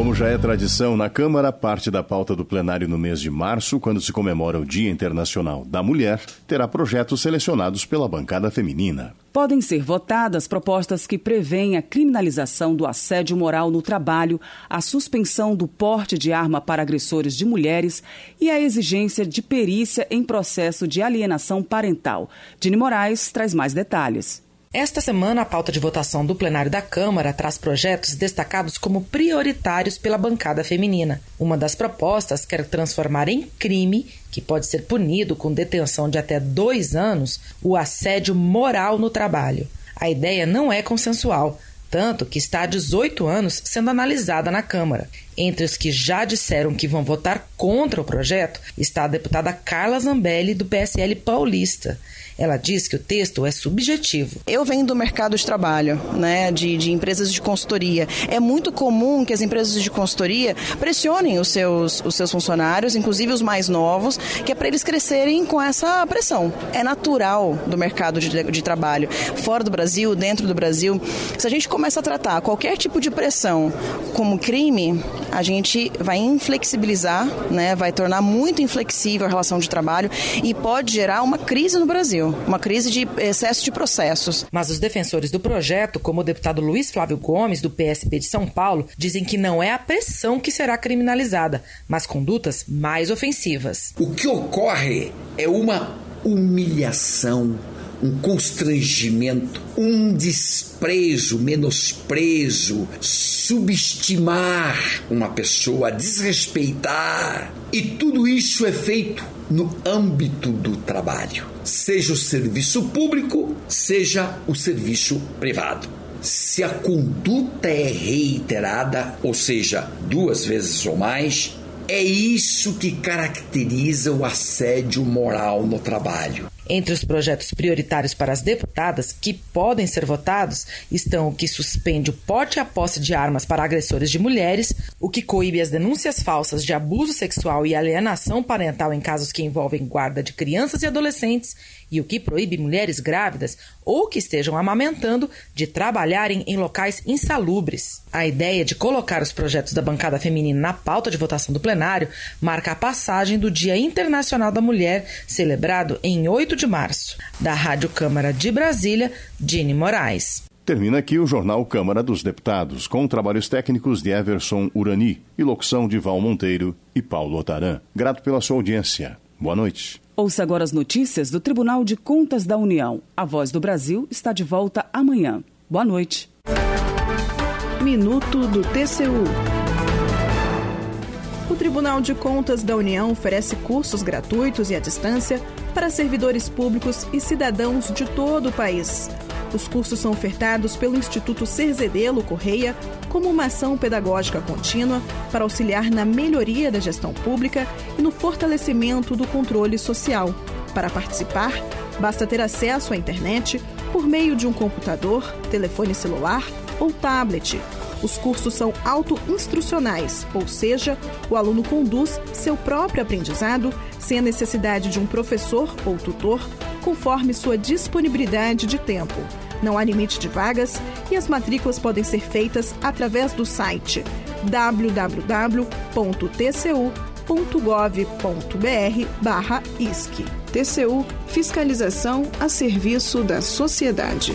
Como já é tradição na Câmara, parte da pauta do plenário no mês de março, quando se comemora o Dia Internacional da Mulher, terá projetos selecionados pela bancada feminina. Podem ser votadas propostas que prevêem a criminalização do assédio moral no trabalho, a suspensão do porte de arma para agressores de mulheres e a exigência de perícia em processo de alienação parental. Dini Moraes traz mais detalhes. Esta semana, a pauta de votação do plenário da Câmara traz projetos destacados como prioritários pela bancada feminina. Uma das propostas quer transformar em crime, que pode ser punido com detenção de até dois anos, o assédio moral no trabalho. A ideia não é consensual, tanto que está há 18 anos sendo analisada na Câmara. Entre os que já disseram que vão votar contra o projeto está a deputada Carla Zambelli, do PSL paulista. Ela diz que o texto é subjetivo. Eu venho do mercado de trabalho, né, de, de empresas de consultoria. É muito comum que as empresas de consultoria pressionem os seus, os seus funcionários, inclusive os mais novos, que é para eles crescerem com essa pressão. É natural do mercado de, de trabalho. Fora do Brasil, dentro do Brasil, se a gente começa a tratar qualquer tipo de pressão como crime, a gente vai inflexibilizar, né, vai tornar muito inflexível a relação de trabalho e pode gerar uma crise no Brasil uma crise de excesso de processos. Mas os defensores do projeto, como o deputado Luiz Flávio Gomes, do PSB de São Paulo, dizem que não é a pressão que será criminalizada, mas condutas mais ofensivas. O que ocorre é uma humilhação um constrangimento, um desprezo, menosprezo, subestimar uma pessoa, desrespeitar. E tudo isso é feito no âmbito do trabalho, seja o serviço público, seja o serviço privado. Se a conduta é reiterada, ou seja, duas vezes ou mais, é isso que caracteriza o assédio moral no trabalho. Entre os projetos prioritários para as deputadas que podem ser votados estão o que suspende o porte e a posse de armas para agressores de mulheres, o que coíbe as denúncias falsas de abuso sexual e alienação parental em casos que envolvem guarda de crianças e adolescentes e o que proíbe mulheres grávidas ou que estejam amamentando de trabalharem em locais insalubres. A ideia de colocar os projetos da bancada feminina na pauta de votação do plenário marca a passagem do Dia Internacional da Mulher, celebrado em 8 de março. Da Rádio Câmara de Brasília, Dini Moraes. Termina aqui o Jornal Câmara dos Deputados, com trabalhos técnicos de Everson Urani e locução de Val Monteiro e Paulo Otaran. Grato pela sua audiência. Boa noite. Ouça agora as notícias do Tribunal de Contas da União. A Voz do Brasil está de volta amanhã. Boa noite. Minuto do TCU. O Tribunal de Contas da União oferece cursos gratuitos e à distância para servidores públicos e cidadãos de todo o país. Os cursos são ofertados pelo Instituto Cerzedelo Correia como uma ação pedagógica contínua para auxiliar na melhoria da gestão pública e no fortalecimento do controle social. Para participar, basta ter acesso à internet por meio de um computador, telefone celular ou tablet. Os cursos são auto-instrucionais, ou seja, o aluno conduz seu próprio aprendizado sem a necessidade de um professor ou tutor, conforme sua disponibilidade de tempo. Não há limite de vagas e as matrículas podem ser feitas através do site www.tcu.gov.br/isc. TCU Fiscalização a serviço da sociedade.